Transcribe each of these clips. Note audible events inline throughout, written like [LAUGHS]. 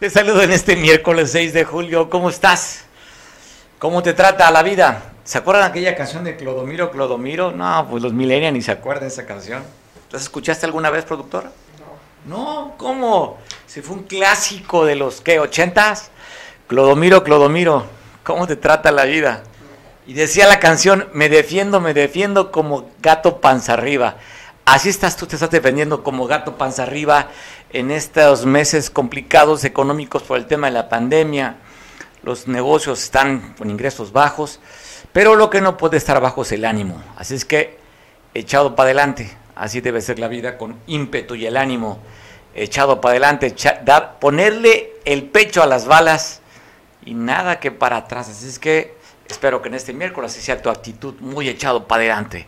Te saludo en este miércoles 6 de julio. ¿Cómo estás? ¿Cómo te trata la vida? ¿Se acuerdan aquella canción de Clodomiro, Clodomiro? No, pues los millennials ni se acuerdan de esa canción. ¿Las escuchaste alguna vez, productor? No. No, ¿cómo? Si fue un clásico de los, ¿qué? ¿80s? Clodomiro, Clodomiro, ¿cómo te trata la vida? Y decía la canción, me defiendo, me defiendo como gato panza arriba. Así estás tú, te estás defendiendo como gato panza arriba en estos meses complicados económicos por el tema de la pandemia. Los negocios están con ingresos bajos, pero lo que no puede estar bajo es el ánimo. Así es que echado para adelante, así debe ser la vida con ímpetu y el ánimo echado para adelante, ponerle el pecho a las balas y nada que para atrás. Así es que espero que en este miércoles sea tu actitud muy echado para adelante.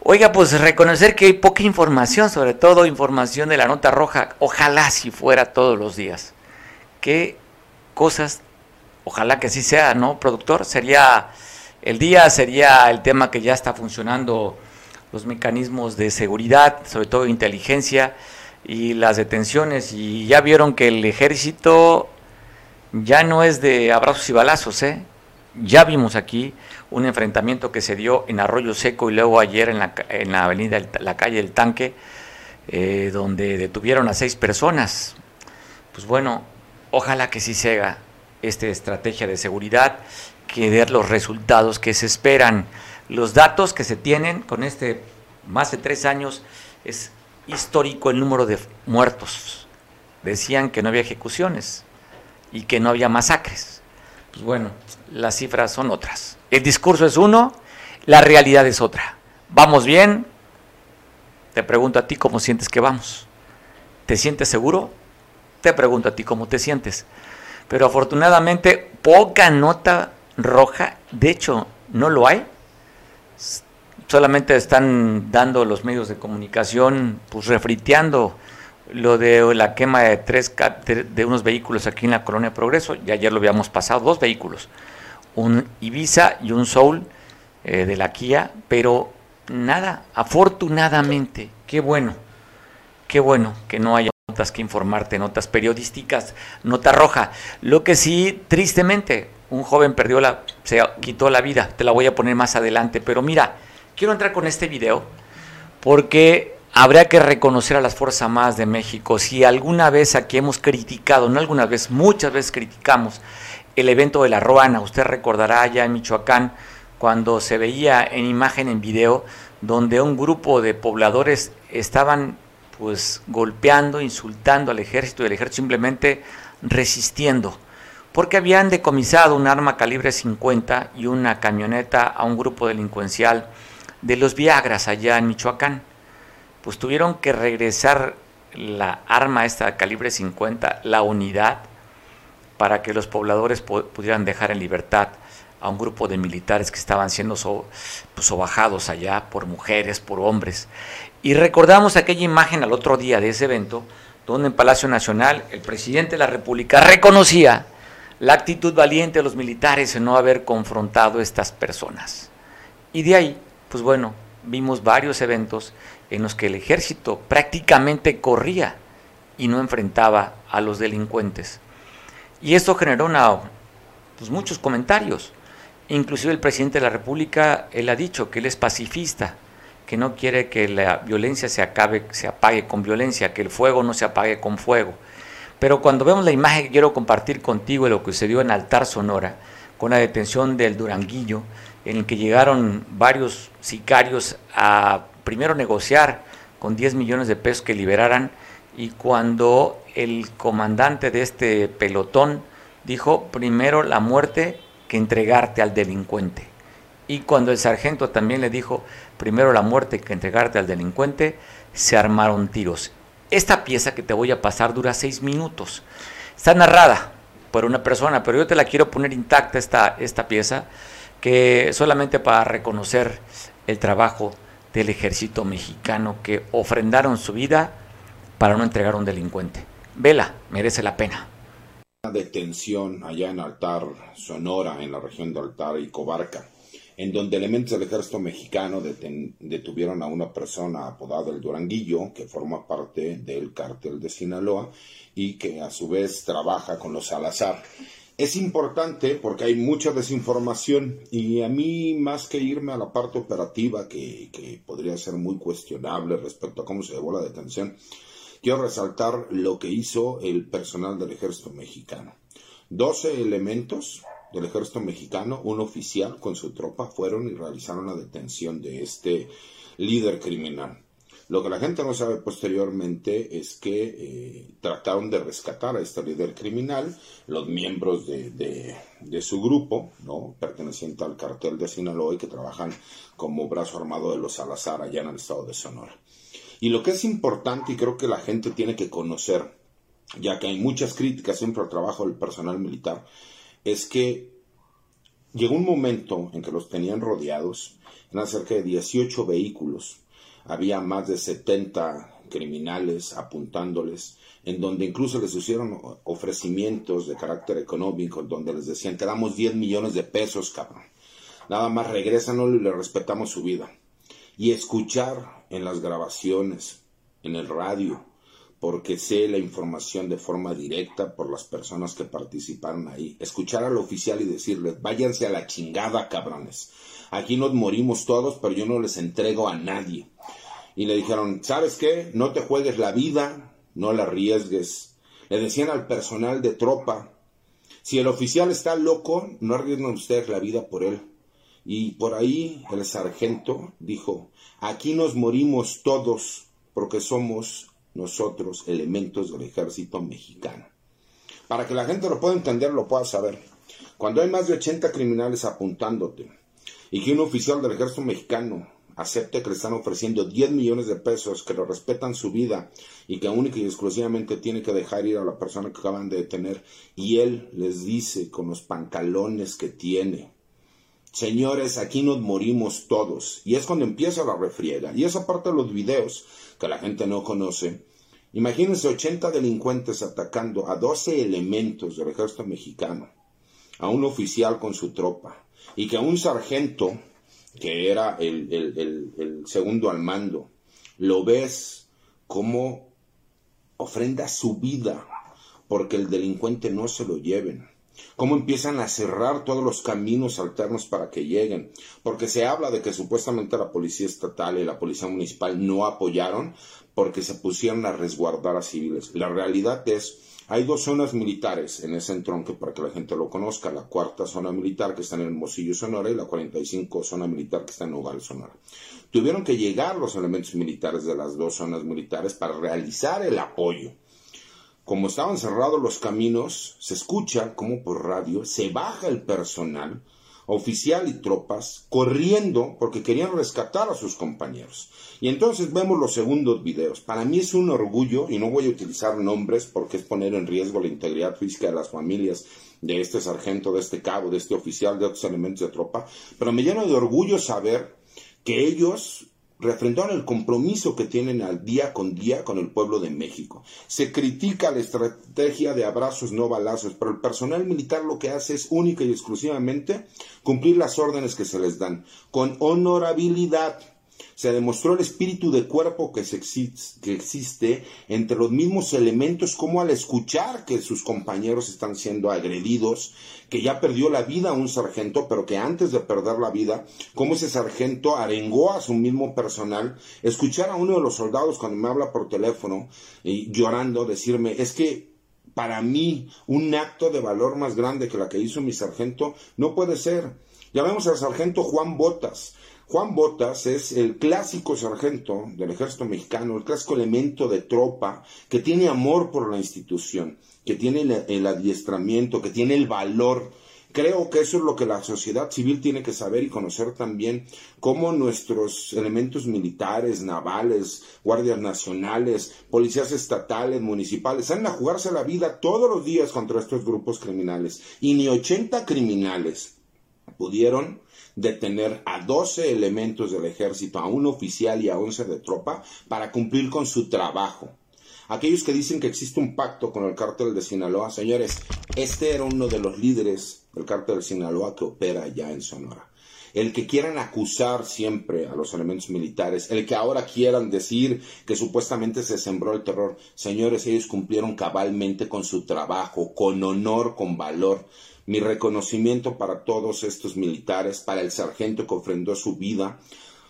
Oiga, pues reconocer que hay poca información, sobre todo información de la nota roja. Ojalá si fuera todos los días. ¿Qué cosas? Ojalá que así sea, ¿no, productor? Sería el día, sería el tema que ya está funcionando los mecanismos de seguridad, sobre todo inteligencia y las detenciones. Y ya vieron que el ejército ya no es de abrazos y balazos, ¿eh? Ya vimos aquí un enfrentamiento que se dio en Arroyo Seco y luego ayer en la, en la avenida, la calle del Tanque, eh, donde detuvieron a seis personas. Pues bueno, ojalá que sí se haga esta estrategia de seguridad, que dé los resultados que se esperan. Los datos que se tienen con este más de tres años es histórico el número de muertos. Decían que no había ejecuciones y que no había masacres. Pues bueno, las cifras son otras. El discurso es uno, la realidad es otra. ¿Vamos bien? Te pregunto a ti cómo sientes que vamos. ¿Te sientes seguro? Te pregunto a ti cómo te sientes. Pero afortunadamente poca nota roja, de hecho no lo hay. Solamente están dando los medios de comunicación, pues refriteando lo de la quema de tres de unos vehículos aquí en la Colonia Progreso, y ayer lo habíamos pasado, dos vehículos un Ibiza y un Soul eh, de la Kia, pero nada, afortunadamente, qué bueno, qué bueno que no haya notas que informarte, notas periodísticas, nota roja. Lo que sí, tristemente, un joven perdió la, se quitó la vida, te la voy a poner más adelante, pero mira, quiero entrar con este video porque habría que reconocer a las Fuerzas Armadas de México. Si alguna vez aquí hemos criticado, no alguna vez, muchas veces criticamos el evento de la Ruana. Usted recordará allá en Michoacán cuando se veía en imagen, en video, donde un grupo de pobladores estaban pues golpeando, insultando al ejército y el ejército simplemente resistiendo, porque habían decomisado un arma calibre 50 y una camioneta a un grupo delincuencial de los Viagras allá en Michoacán. Pues tuvieron que regresar la arma esta calibre 50, la unidad, para que los pobladores pudieran dejar en libertad a un grupo de militares que estaban siendo pues, sobajados allá por mujeres, por hombres. Y recordamos aquella imagen al otro día de ese evento, donde en Palacio Nacional el presidente de la República reconocía la actitud valiente de los militares en no haber confrontado a estas personas. Y de ahí, pues bueno, vimos varios eventos en los que el ejército prácticamente corría y no enfrentaba a los delincuentes. Y esto generó pues, muchos comentarios. Inclusive el presidente de la República, él ha dicho que él es pacifista, que no quiere que la violencia se acabe, se apague con violencia, que el fuego no se apague con fuego. Pero cuando vemos la imagen que quiero compartir contigo de lo que sucedió en Altar Sonora, con la detención del Duranguillo, en el que llegaron varios sicarios a primero negociar con 10 millones de pesos que liberaran y cuando el comandante de este pelotón dijo primero la muerte que entregarte al delincuente. Y cuando el sargento también le dijo primero la muerte que entregarte al delincuente, se armaron tiros. Esta pieza que te voy a pasar dura seis minutos. Está narrada por una persona, pero yo te la quiero poner intacta esta, esta pieza, que solamente para reconocer el trabajo del ejército mexicano que ofrendaron su vida para no entregar a un delincuente. Vela, merece la pena. Una detención allá en Altar, Sonora, en la región de Altar y Cobarca. en donde elementos del ejército mexicano detuvieron a una persona apodada el Duranguillo, que forma parte del cártel de Sinaloa y que a su vez trabaja con los Salazar. Es importante porque hay mucha desinformación y a mí más que irme a la parte operativa que, que podría ser muy cuestionable respecto a cómo se llevó la detención, quiero resaltar lo que hizo el personal del ejército mexicano. 12 elementos del ejército mexicano, un oficial con su tropa, fueron y realizaron la detención de este líder criminal. Lo que la gente no sabe posteriormente es que eh, trataron de rescatar a este líder criminal, los miembros de, su grupo, ¿no? perteneciente al cartel de Sinaloa y que trabajan como brazo armado de los Salazar allá en el estado de Sonora. Y lo que es importante y creo que la gente tiene que conocer, ya que hay muchas críticas siempre al trabajo del personal militar, es que llegó un momento en que los tenían rodeados, eran cerca de 18 vehículos, había más de 70 criminales apuntándoles, en donde incluso les hicieron ofrecimientos de carácter económico, donde les decían, te damos 10 millones de pesos, cabrón. Nada más regrésanos y le respetamos su vida. Y escuchar en las grabaciones, en el radio, porque sé la información de forma directa por las personas que participaron ahí. Escuchar al oficial y decirles, váyanse a la chingada, cabrones. Aquí nos morimos todos, pero yo no les entrego a nadie. Y le dijeron, ¿sabes qué? No te juegues la vida, no la arriesgues. Le decían al personal de tropa, si el oficial está loco, no arriesguen ustedes la vida por él. Y por ahí el sargento dijo, aquí nos morimos todos porque somos nosotros elementos del ejército mexicano. Para que la gente lo pueda entender, lo pueda saber. Cuando hay más de 80 criminales apuntándote y que un oficial del ejército mexicano acepte que le están ofreciendo 10 millones de pesos, que le respetan su vida y que única y exclusivamente tiene que dejar ir a la persona que acaban de detener y él les dice con los pantalones que tiene, señores, aquí nos morimos todos. Y es cuando empieza la refriega. Y esa parte de los videos que la gente no conoce, imagínense 80 delincuentes atacando a 12 elementos del ejército mexicano, a un oficial con su tropa, y que a un sargento, que era el, el segundo al mando, lo ves como ofrenda su vida porque el delincuente no se lo lleven cómo empiezan a cerrar todos los caminos alternos para que lleguen, porque se habla de que supuestamente la policía estatal y la policía municipal no apoyaron porque se pusieron a resguardar a civiles. La realidad es, hay dos zonas militares en ese entronque para que la gente lo conozca, la cuarta zona militar que está en el Mocillo Sonora y la 45 zona militar que está en Nogales Sonora. Tuvieron que llegar los elementos militares de las dos zonas militares para realizar el apoyo como estaban cerrados los caminos, se escucha como por radio se baja el personal, oficial y tropas, corriendo porque querían rescatar a sus compañeros. Y entonces vemos los segundos videos. Para mí es un orgullo, y no voy a utilizar nombres porque es poner en riesgo la integridad física de las familias de este sargento, de este cabo, de este oficial, de otros elementos de tropa, pero me llena de orgullo saber que ellos refrendaron el compromiso que tienen al día con día con el pueblo de México. Se critica la estrategia de abrazos no balazos, pero el personal militar lo que hace es única y exclusivamente cumplir las órdenes que se les dan, con honorabilidad se demostró el espíritu de cuerpo que, que, existe entre los mismos elementos, como al escuchar que sus compañeros están siendo agredidos, que ya perdió la vida un sargento, pero que antes de perder la vida, como ese sargento arengó a su mismo personal, escuchar a uno de los soldados cuando me habla por teléfono y llorando, decirme, es que para mí un acto de valor más grande que la que hizo mi sargento no puede ser. Ya vemos al sargento Juan Botas, Juan Botas es el clásico sargento del ejército mexicano, el clásico elemento de tropa que tiene amor por la institución, que tiene el, adiestramiento, que tiene el valor. Creo que eso es lo que la sociedad civil tiene que saber y conocer también, cómo nuestros elementos militares, navales, guardias nacionales, policías estatales, municipales, salen a jugarse la vida todos los días contra estos grupos criminales. Y ni 80 criminales pudieron detener a 12 elementos del ejército, a un oficial y a 11 de tropa para cumplir con su trabajo. Aquellos que dicen que existe un pacto con el cártel de Sinaloa, señores, este era uno de los líderes del cártel de Sinaloa que opera allá en Sonora. el que quieran acusar siempre a los elementos militares, el que ahora quieran decir que supuestamente se sembró el terror, señores, ellos cumplieron cabalmente con su trabajo, con honor, con valor. Mi reconocimiento para todos estos militares, para el sargento que ofrendó su vida,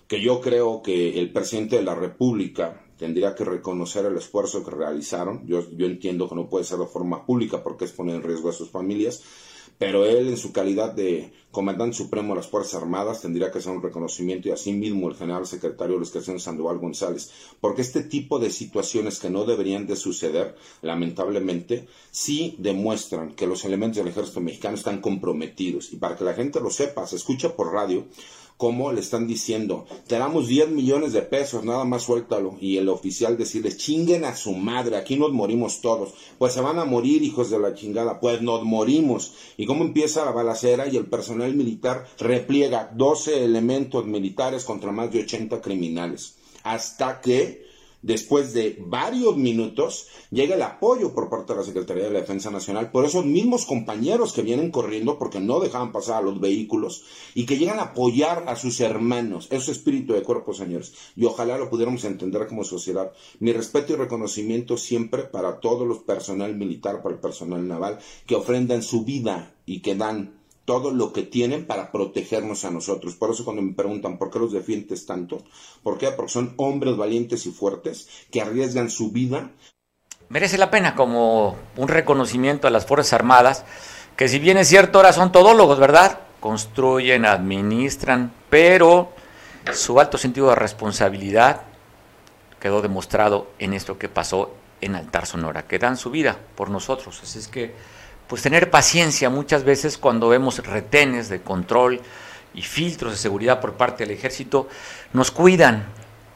que yo creo que el presidente de la República tendría que reconocer el esfuerzo que realizaron. Yo, entiendo que no puede ser de forma pública porque es poner en riesgo a sus familias, pero él en su calidad de comandante supremo de las Fuerzas Armadas tendría que hacer un reconocimiento y asimismo el general secretario de la Estación Sandoval González, porque este tipo de situaciones que no deberían de suceder, lamentablemente, sí demuestran que los elementos del ejército mexicano están comprometidos. Y para que la gente lo sepa, se escucha por radio, como le están diciendo, te damos 10 millones de pesos, nada más suéltalo. Y el oficial decirles, chinguen a su madre, aquí nos morimos todos. Pues se van a morir, hijos de la chingada, pues nos morimos. Y cómo empieza la balacera y el personal militar repliega 12 elementos militares contra más de 80 criminales. Hasta que después de varios minutos, llega el apoyo por parte de la Secretaría de la Defensa Nacional por esos mismos compañeros que vienen corriendo porque no dejaban pasar a los vehículos y que llegan a apoyar a sus hermanos. Es espíritu de cuerpo, señores. Y ojalá lo pudiéramos entender como sociedad. Mi respeto y reconocimiento siempre para todos los personal militar, para el personal naval, que ofrendan su vida y que dan todo lo que tienen para protegernos a nosotros. Por eso cuando me preguntan por qué los defiendes tanto, ¿por qué? Porque son hombres valientes y fuertes que arriesgan su vida. Merece la pena como un reconocimiento a las Fuerzas Armadas, que si bien es cierto ahora son todólogos, ¿verdad? Construyen, administran, pero su alto sentido de responsabilidad quedó demostrado en esto que pasó en Altar Sonora, que dan su vida por nosotros. Así es que pues tener paciencia muchas veces cuando vemos retenes de control y filtros de seguridad por parte del ejército, nos cuidan,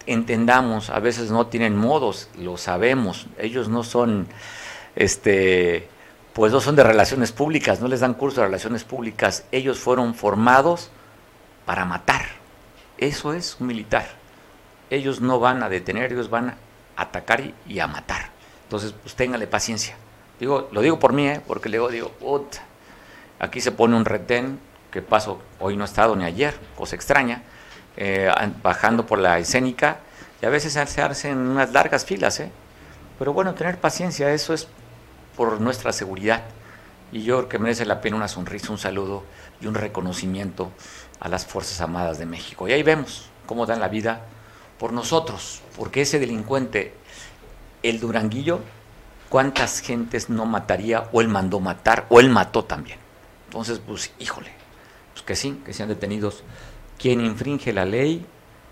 entendamos, a veces no tienen modos, lo sabemos, ellos no son, este, pues no son de relaciones públicas, no les dan curso de relaciones públicas, ellos fueron formados para matar, eso es un militar, ellos no van a detener, ellos van a atacar y, a matar, entonces pues téngale paciencia. Digo, lo digo por mí, ¿eh? porque luego digo, aquí se pone un retén, que paso, hoy no he estado ni ayer, cosa extraña, eh, bajando por la escénica, y a veces se hacen unas largas filas, ¿eh? Pero bueno, tener paciencia, eso es por nuestra seguridad. Y yo creo que merece la pena una sonrisa, un saludo y un reconocimiento a las Fuerzas Armadas de México. Y ahí vemos cómo dan la vida por nosotros, porque ese delincuente, el Duranguillo, cuántas gentes no mataría o él mandó matar o él mató también. Entonces, pues, híjole, pues que sí, que sean detenidos. Quien infringe la ley,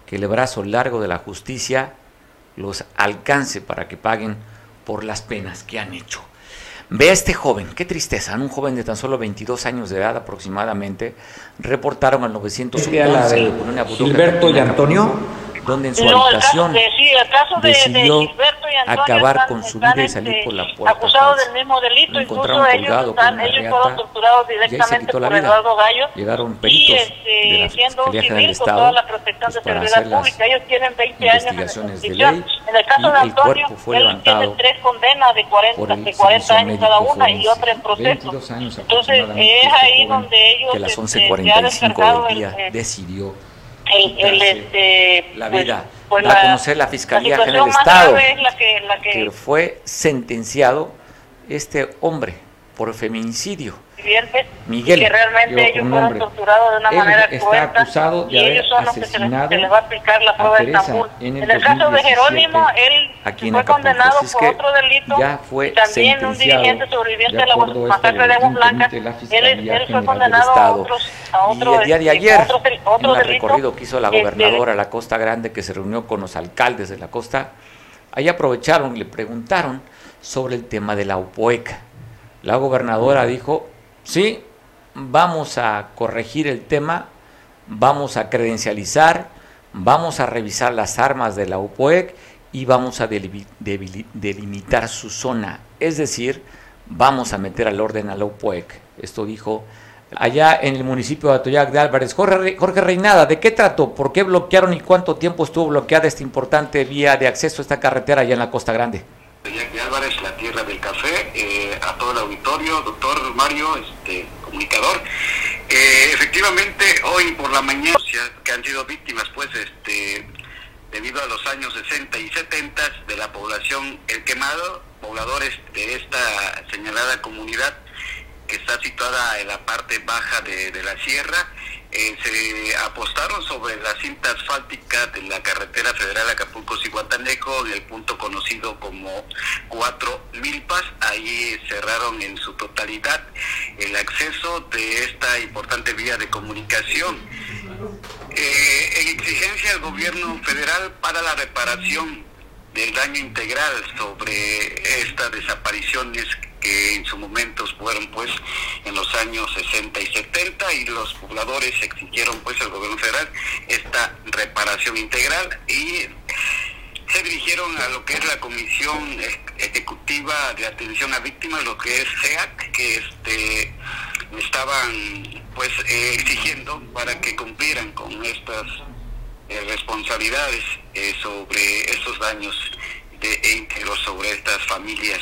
que el brazo largo de la justicia los alcance para que paguen por las penas que han hecho. Ve a este joven, qué tristeza, un joven de tan solo 22 años de edad aproximadamente, reportaron al 911 la de Gilberto y Antonio donde en su habitación decidió acabar con su vida y salir por la puerta. Acusados del mismo delito, incluso ellos, están, ellos fueron torturados directamente por Eduardo Gallo. Llegaron peritos y, este, de la un civil con Estado, toda la protección de seguridad pública. Ellos tienen 20 años de ley, En el caso de Antonio, él tiene tres condenas de 40, de 40 años y. Entonces es ahí donde ellos que las 11.45 del día decidió el, este, la pues, vida, pues, a conocer la Fiscalía General del Estado, que fue sentenciado este hombre por feminicidio Miguel, que realmente ellos fueron torturados de una manera está acusado de haber asesinado se, les va a aplicar la prueba de En el, en el caso de Jerónimo, él fue condenado por otro delito. Ya fue también un dirigente sobreviviente de, la masacre de Agua Blanca. Él, él fue condenado a, otros, a otro, y el día de ayer, otro, en el recorrido que hizo la este, gobernadora a la Costa Grande, que se reunió con los alcaldes de la costa, ahí aprovecharon y le preguntaron sobre el tema de la UPOECA. La gobernadora dijo Sí, vamos a corregir el tema, vamos a credencializar, vamos a revisar las armas de la UPOEC y vamos a delimitar su zona. Es decir, vamos a meter al orden a la UPOEC. Esto dijo allá en el municipio de Atoyac de Álvarez. Jorge, Jorge Reinada, ¿de qué trató? ¿Por qué bloquearon y cuánto tiempo estuvo bloqueada esta importante vía de acceso a esta carretera allá en la Costa Grande? de Álvarez, la tierra del café, eh, a todo el doctor Mario, este, comunicador. Eh, efectivamente, hoy por la mañana que han sido víctimas, pues, este, debido a los años 60 y 70 de la población El Quemado, pobladores de esta señalada comunidad que está situada en la parte baja de la sierra, eh, se apostaron sobre la cinta asfáltica de la carretera federal Acapulco-Cihuatanejo, en el punto conocido como Cuatro Milpas. Ahí cerraron en su totalidad el acceso de esta importante vía de comunicación. Eh, en exigencia al gobierno federal para la reparación del daño integral sobre estas desapariciones que en su momento fueron pues en los años 60 y 70 y los pobladores exigieron pues al gobierno federal esta reparación integral y se dirigieron a lo que es la Comisión Ejecutiva de Atención a Víctimas, lo que es SEAC, que este estaban pues eh, exigiendo para que cumplieran con estas eh, responsabilidades eh, sobre estos daños de íntegros sobre estas familias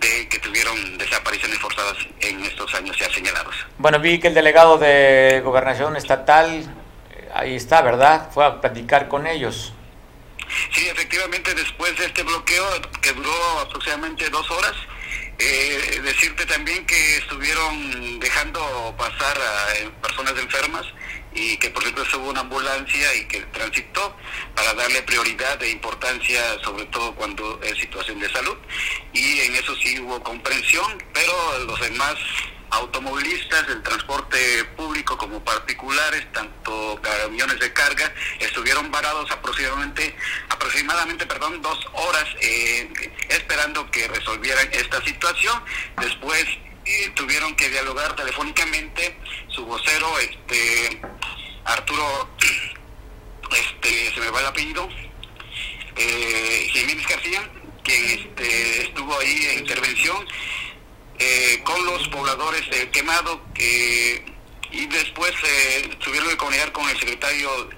de que tuvieron desapariciones forzadas en estos años ya señalados. Bueno, vi que el delegado de gobernación estatal, eh, ahí está, ¿verdad? Fue a platicar con ellos. Sí, efectivamente, después de este bloqueo que duró aproximadamente dos horas, eh, decirte también que estuvieron dejando pasar a personas enfermas y que por cierto hubo una ambulancia y que transitó para darle prioridad de importancia, sobre todo cuando es situación de salud. Y en eso sí hubo comprensión, pero los demás automovilistas del transporte público como particulares, tanto camiones de carga, estuvieron varados aproximadamente, aproximadamente perdón, dos horas eh, esperando que resolvieran esta situación. Después tuvieron que dialogar telefónicamente su vocero, este Arturo, [CLEARS THROAT] este se me va el apellido, eh, Jiménez García, quien este, estuvo ahí en intervención eh, con los pobladores de Quemado que y después eh, tuvieron que comunicar con el secretario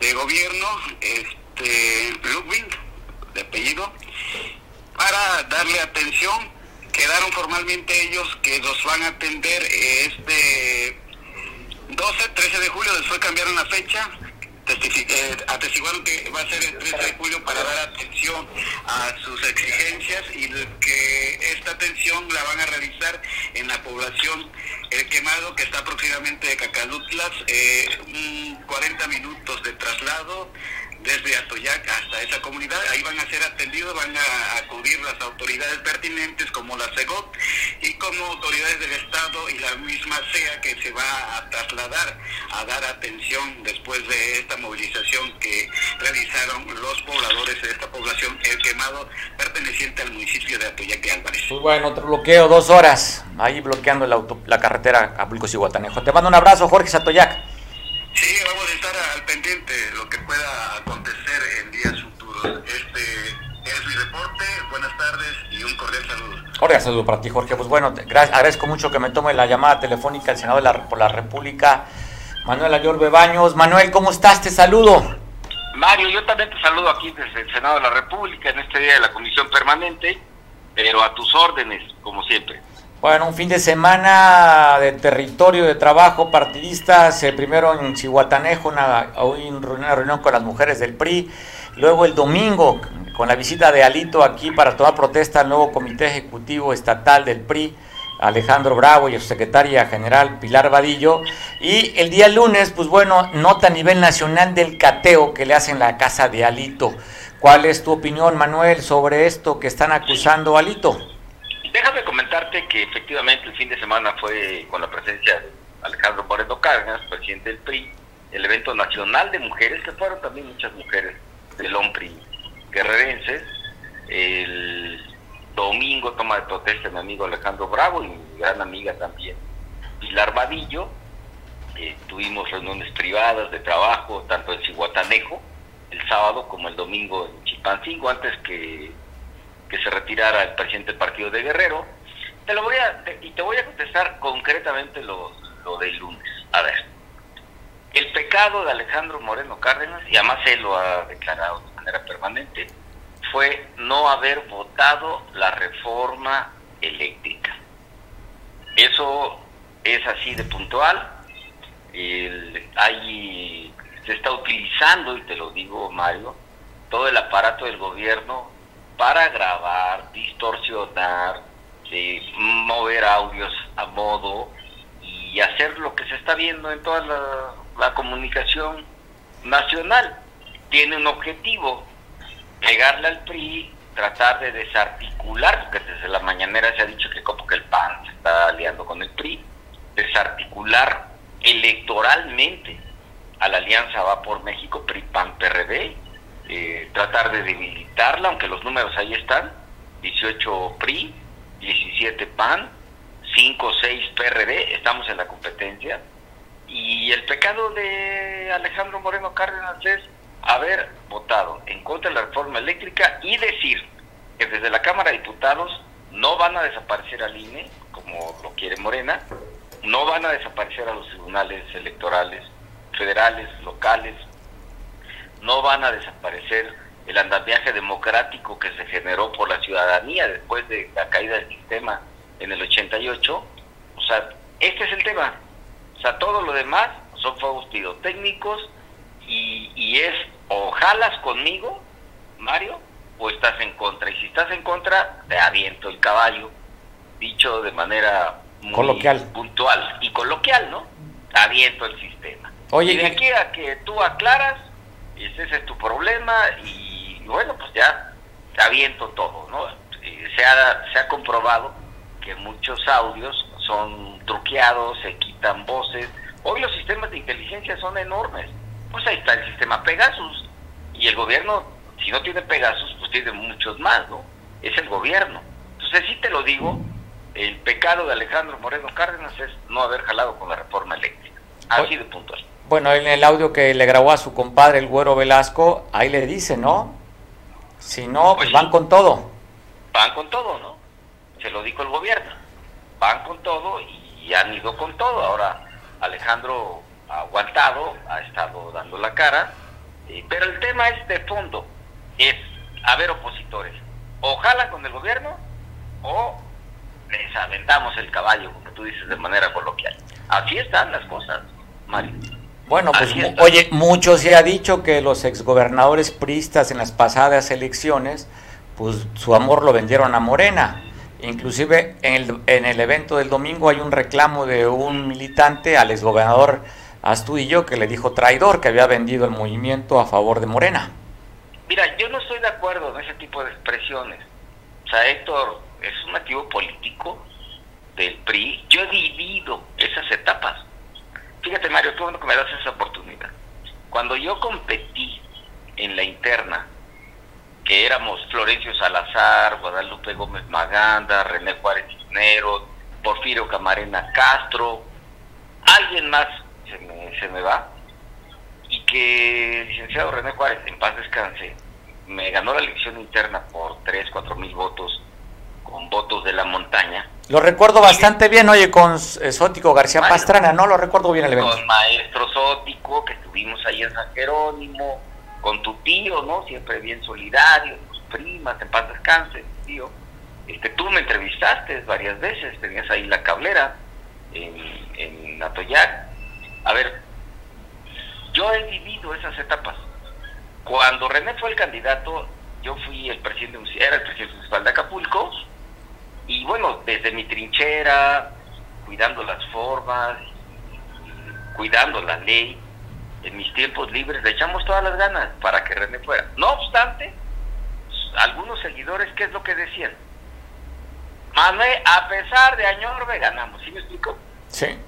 de gobierno, este Ludwig, de apellido, para darle atención. Quedaron formalmente ellos que los van a atender este 12, 13 de julio, después cambiaron la fecha. Eh, atestiguaron que va a ser el 13 de julio para dar atención a sus exigencias y que esta atención la van a realizar en la población El Quemado, que está aproximadamente de Cacalutlas, eh, 40 minutos de traslado desde Atoyac hasta esa comunidad. Ahí van a ser atendidos, van a acudir las autoridades pertinentes como la CEGOP y como autoridades del Estado y la misma SEA que se va a trasladar a dar atención después de esta movilización que realizaron los pobladores de esta población, el quemado perteneciente al municipio de Atoyac de Álvarez. Pues bueno, otro bloqueo, dos horas, ahí bloqueando la, auto, la carretera Acapulco-Cihuatanejo. Te mando un abrazo, Jorge Satoyac. Sí, vamos a estar al pendiente de lo que pueda acontecer en días futuros. Este es mi reporte. Buenas tardes y un cordial saludo. Cordial saludo para ti, Jorge. Pues bueno, te, gracias, agradezco mucho que me tome la llamada telefónica el senador de la, por la República, Manuel Ayorbe Baños. Manuel, ¿cómo estás? Te saludo. Mario, yo también te saludo aquí desde el Senado de la República en este día de la Comisión Permanente, pero a tus órdenes, como siempre. Bueno, un fin de semana de territorio de trabajo partidistas, eh, primero en Chihuatanejo, una, una reunión con las mujeres del PRI, luego el domingo con la visita de Alito aquí para tomar protesta al nuevo Comité Ejecutivo Estatal del PRI, Alejandro Bravo y su secretaria general Pilar Vadillo. Y el día lunes, pues bueno, nota a nivel nacional del cateo que le hacen la casa de Alito. ¿Cuál es tu opinión, Manuel, sobre esto que están acusando a Alito? Déjame comentarte que efectivamente el fin de semana fue con la presencia de Alejandro Moreno Cárdenas, presidente del PRI, el evento nacional de mujeres, que fueron también muchas mujeres del OMPRI guerrerenses. El domingo toma de protesta mi amigo Alejandro Bravo y mi gran amiga también Pilar Vadillo. Tuvimos reuniones privadas de trabajo, tanto en Cihuatanejo, el sábado, como el domingo en Chipancingo, antes que que se retirara el presidente del partido de Guerrero. Te lo voy a, y te voy a contestar concretamente lo, lo del lunes. A ver, el pecado de Alejandro Moreno Cárdenas, y además él lo ha declarado de manera permanente, fue no haber votado la reforma eléctrica. Eso es así de puntual. Hay, se está utilizando, y te lo digo Mario, todo el aparato del gobierno para grabar, distorsionar, eh, mover audios a modo y hacer lo que se está viendo en toda la comunicación nacional. Tiene un objetivo, pegarle al PRI, tratar de desarticular, porque desde la mañanera se ha dicho que como que el PAN se está aliando con el PRI, desarticular electoralmente a la alianza Va por México, PRI-PAN-PRD, eh, tratar de debilitarla, aunque los números ahí están, 18 PRI, 17 PAN, 5 6 PRD, estamos en la competencia, y el pecado de Alejandro Moreno Cárdenas es haber votado en contra de la reforma eléctrica y decir que desde la Cámara de Diputados no van a desaparecer al INE, como lo quiere Morena, no van a desaparecer a los tribunales electorales federales, locales, no van a desaparecer el andamiaje democrático que se generó por la ciudadanía después de la caída del sistema en el 88. O sea, este es el tema. O sea, todo lo demás son fuegos pirotécnicos, y, es o jalas conmigo, Mario, o estás en contra. Y si estás en contra, te aviento el caballo, dicho de manera muy coloquial. puntual y coloquial, ¿no? Te aviento el sistema. Oye, y de aquí a que tú aclaras, ese es tu problema, y bueno, pues ya te aviento todo, ¿no? Se ha, se ha comprobado que muchos audios son truqueados, se quitan voces. Hoy los sistemas de inteligencia son enormes pues ahí está el sistema Pegasus. Y el gobierno, si no tiene Pegasus, pues tiene muchos más, ¿no? Es el gobierno. Entonces sí te lo digo, el pecado de Alejandro Moreno Cárdenas es no haber jalado con la reforma eléctrica. Así de puntual. Bueno, en el audio que le grabó a su compadre, el güero Velasco, ahí le dice, ¿no? Si no, pues, van con todo. Van con todo, ¿no? Se lo dijo el gobierno. Van con todo y han ido con todo. Ahora, Alejandro aguantado, ha estado dando la cara, eh, pero el tema es de fondo, es haber opositores, o jalan con el gobierno o les aventamos el caballo, como tú dices de manera coloquial. Así están las cosas, Mario. Bueno, pues oye, mucho se ha dicho que los exgobernadores pristas en las pasadas elecciones, pues su amor lo vendieron a Morena. Inclusive en el, en el evento del domingo hay un reclamo de un militante al exgobernador Astudillo que le dijo traidor que había vendido el movimiento a favor de Morena. Mira, yo no estoy de acuerdo en ese tipo de expresiones. O sea, Héctor es un activo político del PRI. Yo he vivido esas etapas. Fíjate, Mario, qué bueno me das esa oportunidad. Cuando yo competí en la interna, que éramos Florencio Salazar, Guadalupe Gómez Maganda, René Juárez Cisneros, Porfirio Camarena Castro, alguien más se me, va, y que el licenciado René Juárez, en paz descanse, me ganó la elección interna por 3, 4 mil votos, con votos de la montaña. Lo recuerdo bastante bien, oye, con Sótico García Pastrana, ¿no? Lo recuerdo bien el evento. Con Maestro Sótico, que estuvimos ahí en San Jerónimo, con tu tío, ¿no? Siempre bien solidario, tus primas, en paz descanse, tío. Este, tú me entrevistaste varias veces, tenías ahí la cablera en, en Atoyac, a ver, yo he vivido esas etapas. Cuando René fue el candidato, yo fui el presidente, era el presidente municipal de Acapulco, y bueno, desde mi trinchera, cuidando las formas, cuidando la ley, en mis tiempos libres le echamos todas las ganas para que René fuera. No obstante, algunos seguidores, ¿qué es lo que decían? Manuel, a pesar de Añorbe, ganamos, ¿sí me explico? Sí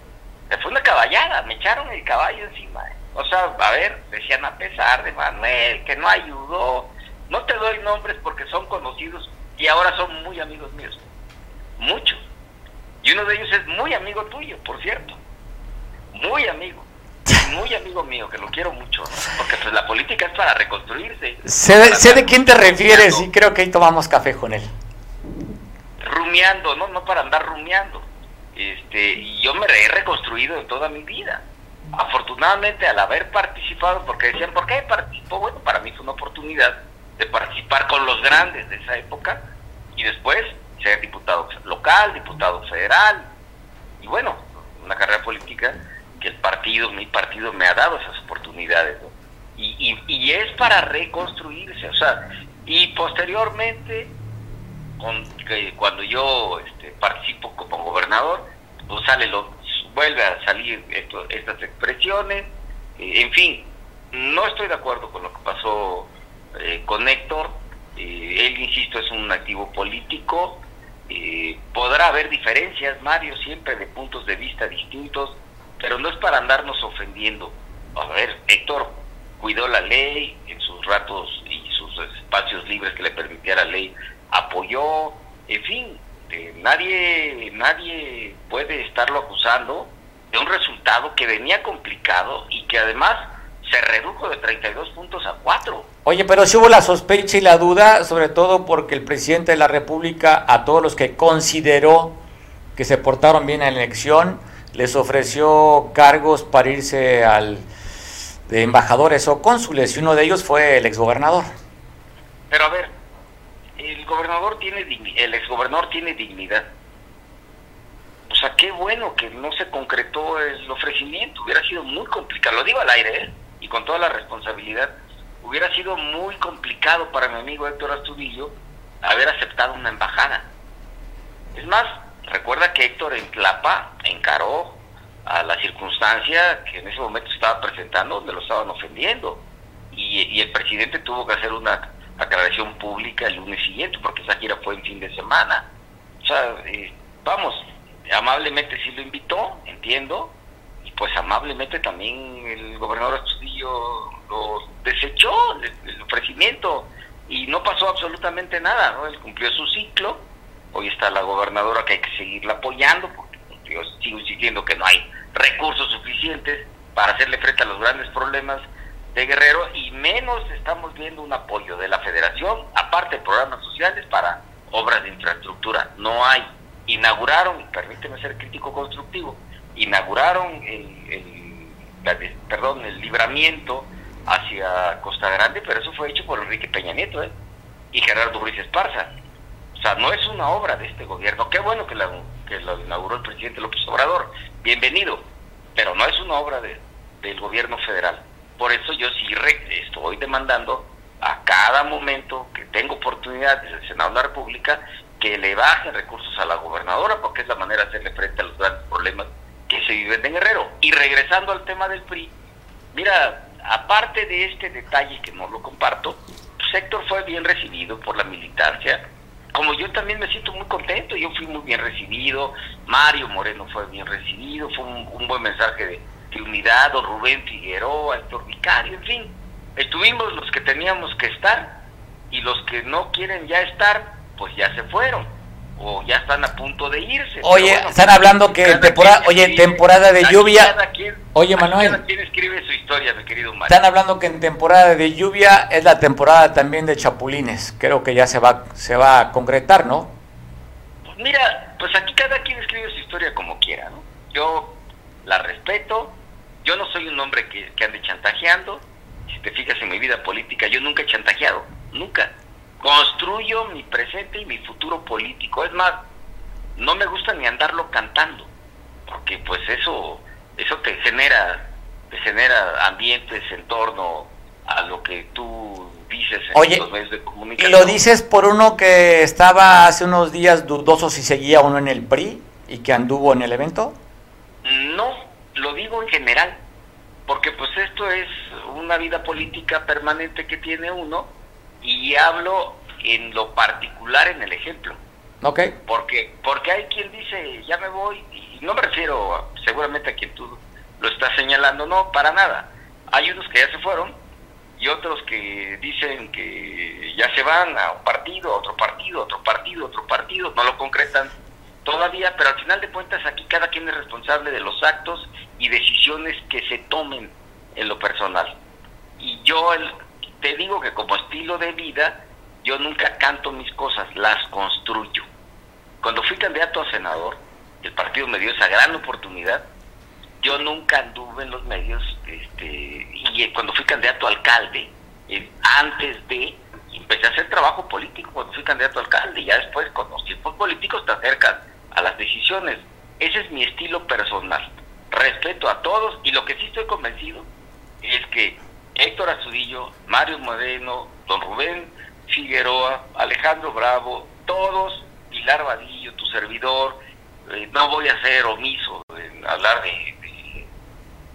fue una caballada, me echaron el caballo encima. O sea, a ver, decían a pesar de Manuel, que no ayudó. No te doy nombres porque son conocidos y ahora son muy amigos míos. Mucho. Y uno de ellos es muy amigo tuyo, por cierto. Muy amigo. [LAUGHS] Muy amigo mío, que lo quiero mucho. Porque pues la política es para reconstruirse. Sé, sé de quién te refieres y creo que ahí tomamos café con él. Rumiando, ¿no? No para andar rumiando este, y yo me he reconstruido en toda mi vida. Afortunadamente, al haber participado, porque decían, ¿por qué participó? Bueno, para mí fue una oportunidad de participar con los grandes de esa época y después ser diputado local, diputado federal. Y bueno, una carrera política, que el partido, mi partido me ha dado esas oportunidades. Y, y, es para reconstruirse, o sea, y posteriormente, con, cuando yo este, participo como gobernador, pues sale lo, vuelve a salir esto, estas expresiones, eh, en fin, no estoy de acuerdo con lo que pasó eh, con Héctor, eh, él, insisto, es un activo político, podrá haber diferencias, Mario, siempre de puntos de vista distintos, pero no es para andarnos ofendiendo. A ver, Héctor cuidó la ley en sus ratos y sus espacios libres que le permitía la ley, apoyó, en fin, nadie, nadie puede estarlo acusando de un resultado que venía complicado y que además se redujo de 32 puntos a 4. Oye, pero si hubo la sospecha y la duda, sobre todo porque el presidente de la República, a todos los que consideró que se portaron bien en la elección, les ofreció cargos para irse al de embajadores o cónsules, y uno de ellos fue el exgobernador. Pero a ver, el gobernador tiene el exgobernador tiene dignidad. O sea, qué bueno que no se concretó el ofrecimiento, hubiera sido muy complicado, lo digo al aire, ¿eh? y con toda la responsabilidad, hubiera sido muy complicado para mi amigo Héctor Astudillo haber aceptado una embajada. Es más, recuerda que Héctor en Tlapa encaró a la circunstancia que en ese momento estaba presentando donde lo estaban ofendiendo y, y el presidente tuvo que hacer una aclaración pública el lunes siguiente, porque esa gira fue en fin de semana. O sea, eh, vamos, amablemente sí lo invitó, entiendo, y pues amablemente también el gobernador Astudillo lo desechó, el, ofrecimiento, y no pasó absolutamente nada, ¿no? Él cumplió su ciclo, hoy está la gobernadora que hay que seguirla apoyando, porque yo sigo insistiendo que no hay recursos suficientes para hacerle frente a los grandes problemas de Guerrero y menos estamos viendo un apoyo de la federación, aparte de programas sociales para obras de infraestructura. No hay. Inauguraron, permíteme ser crítico constructivo, inauguraron el, perdón, el libramiento hacia Costa Grande, pero eso fue hecho por Enrique Peña Nieto ¿eh? y Gerardo Ruiz Esparza. O sea, no es una obra de este gobierno. Qué bueno que, que lo inauguró el presidente López Obrador. Bienvenido. Pero no es una obra de, del gobierno federal. Por eso yo sí estoy demandando a cada momento que tengo oportunidad desde el Senado de la República que le baje recursos a la gobernadora porque es la manera de hacerle frente a los grandes problemas que se viven en Guerrero. Y regresando al tema del PRI, mira, aparte de este detalle que no lo comparto, Sector fue bien recibido por la militancia, como yo también me siento muy contento, yo fui muy bien recibido, Mario Moreno fue bien recibido, fue un buen mensaje de, unidad, o Rubén Figueroa, Héctor Vicario, en fin, estuvimos los que teníamos que estar y los que no quieren ya estar, pues ya se fueron o ya están a punto de irse. Oye, están hablando que temporada, oye, temporada de lluvia. oye, Manuel. ¿Quién escribe su historia, mi querido Mario? Están hablando que en temporada de lluvia es la temporada también de chapulines. Creo que ya se va se va a concretar, ¿no? Pues mira, pues aquí cada quien escribe su historia como quiera, ¿no? Yo la respeto, yo no soy un hombre que, que ande chantajeando. Si te fijas en mi vida política, yo nunca he chantajeado, nunca. Construyo mi presente y mi futuro político. Es más, no me gusta ni andarlo cantando, porque pues eso, eso te genera, te genera ambientes en torno a lo que tú dices en los medios de comunicación. ¿Y lo dices por uno que estaba hace unos días dudoso si seguía uno en el PRI y que anduvo en el evento? No, lo digo en general, porque pues esto es una vida política permanente que tiene uno y hablo en lo particular en el ejemplo. Ok. Porque, porque hay quien dice, ya me voy, y no me refiero seguramente a quien tú lo estás señalando, no, para nada. Hay unos que ya se fueron y otros que dicen que ya se van a un partido, a otro partido, a otro partido, a otro partido, no lo concretan todavía, pero al final de cuentas aquí cada quien es responsable de los actos y decisiones que se tomen en lo personal. Y yo te digo que como estilo de vida, yo nunca canto mis cosas, las construyo. Cuando fui candidato a senador, el partido me dio esa gran oportunidad, yo nunca anduve en los medios, este, y cuando fui candidato a alcalde, eh, antes de, empecé a hacer trabajo político cuando fui candidato a alcalde, ya después con los tiempos políticos te acercas a las decisiones. Ese es mi estilo personal. Respeto a todos y lo que sí estoy convencido es que Héctor Azudillo, Mario Moreno, don Rubén Figueroa, Alejandro Bravo, todos, Pilar Vadillo, tu servidor, eh, no voy a ser omiso en hablar de,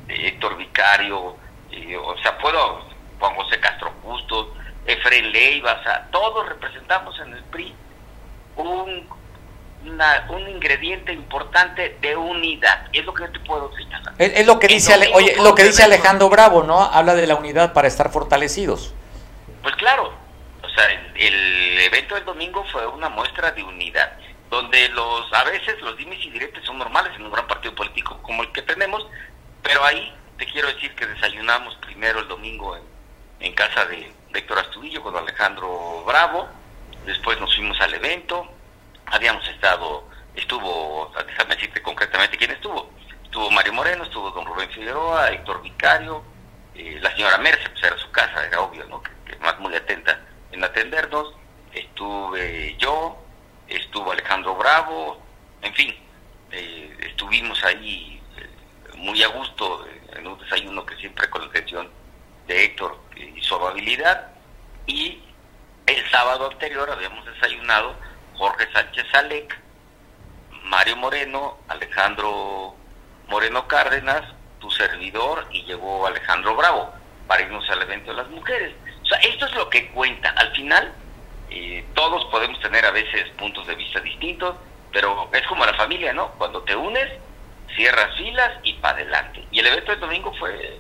Héctor Vicario, eh, o sea, puedo, Juan José Castro Justo, Efren Leiva, todos representamos en el PRI un, un ingrediente importante de unidad. Es lo que te puedo señalar. Es, lo que dice, oye, lo que dice Alejandro Bravo, ¿no? Habla de la unidad para estar fortalecidos. Pues claro, o sea, el, evento del domingo fue una muestra de unidad, donde los a veces los dimes y directos son normales en un gran partido político como el que tenemos, pero ahí te quiero decir que desayunamos primero el domingo en, en casa de, Héctor Astudillo con Alejandro Bravo, después nos fuimos al evento, habíamos estado, estuvo, déjame decirte concretamente quién estuvo, estuvo Mario Moreno, estuvo don Rubén Figueroa, Héctor Vicario, eh, la señora Merce, pues era su casa, era obvio, ¿no? Que, más muy atenta en atendernos, estuve yo, estuvo Alejandro Bravo, en fin, eh, estuvimos ahí eh, muy a gusto en un desayuno que siempre con la atención de Héctor y su amabilidad. Y el sábado anterior habíamos desayunado Jorge Sánchez Alec, Mario Moreno, Alejandro Moreno Cárdenas, tu servidor, y llegó Alejandro Bravo para irnos al evento de las mujeres. O sea, esto es lo que cuenta. Al final, eh, todos podemos tener a veces puntos de vista distintos, pero es como la familia, ¿no? Cuando te unes, cierras filas y para adelante. Y el evento del domingo fue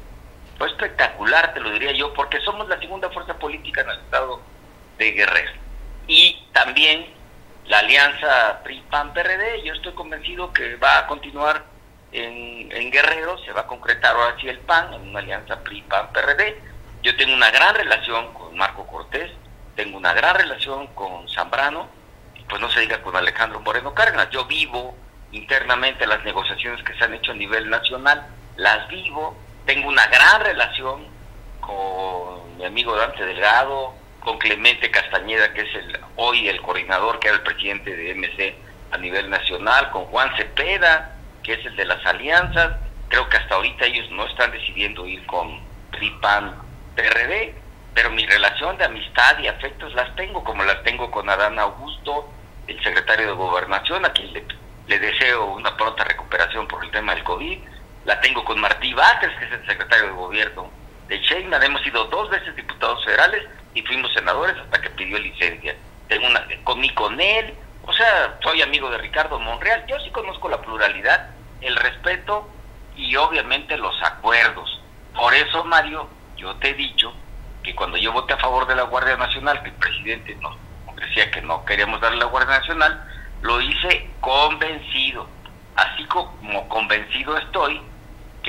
fue espectacular, te lo diría yo, porque somos la segunda fuerza política en el estado de Guerrero. Y también la alianza PRI-PAN-PRD, yo estoy convencido que va a continuar en, Guerrero, se va a concretar ahora sí el PAN, en una alianza PRI-PAN-PRD. Yo tengo una gran relación con Marco Cortés, tengo una gran relación con Zambrano, pues no se diga con Alejandro Moreno Cárdenas. Yo vivo internamente las negociaciones que se han hecho a nivel nacional, las vivo, tengo una gran relación con mi amigo Dante Delgado, con Clemente Castañeda, que es el hoy el coordinador, que era el presidente de MC a nivel nacional, con Juan Cepeda, que es el de las alianzas. Creo que hasta ahorita ellos no están decidiendo ir con PRIPAN PRD, pero mi relación de amistad y afectos las tengo, como las tengo con Adán Augusto, el secretario de Gobernación, a quien le, deseo una pronta recuperación por el tema del COVID la tengo con Martí Batres, que es el secretario de gobierno de Sheinman, hemos sido dos veces diputados federales y fuimos senadores hasta que pidió licencia. Tengo una, comí con él, o sea, soy amigo de Ricardo Monreal, yo sí conozco la pluralidad, el respeto y obviamente los acuerdos. Por eso, Mario, yo te he dicho que cuando yo voté a favor de la Guardia Nacional, que el presidente nos decía que no queríamos darle la Guardia Nacional, lo hice convencido así como convencido estoy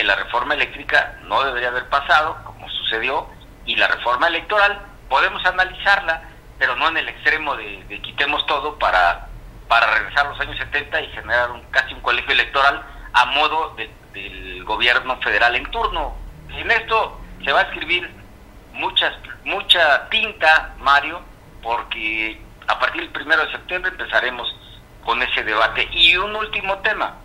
que la reforma eléctrica no debería haber pasado, como sucedió, y la reforma electoral podemos analizarla, pero no en el extremo de, quitemos todo para, para regresar a los años 70 y generar un, casi un colegio electoral a modo del gobierno federal en turno. En esto se va a escribir muchas, mucha tinta, Mario, porque a partir del primero de septiembre empezaremos con ese debate. Y un último tema,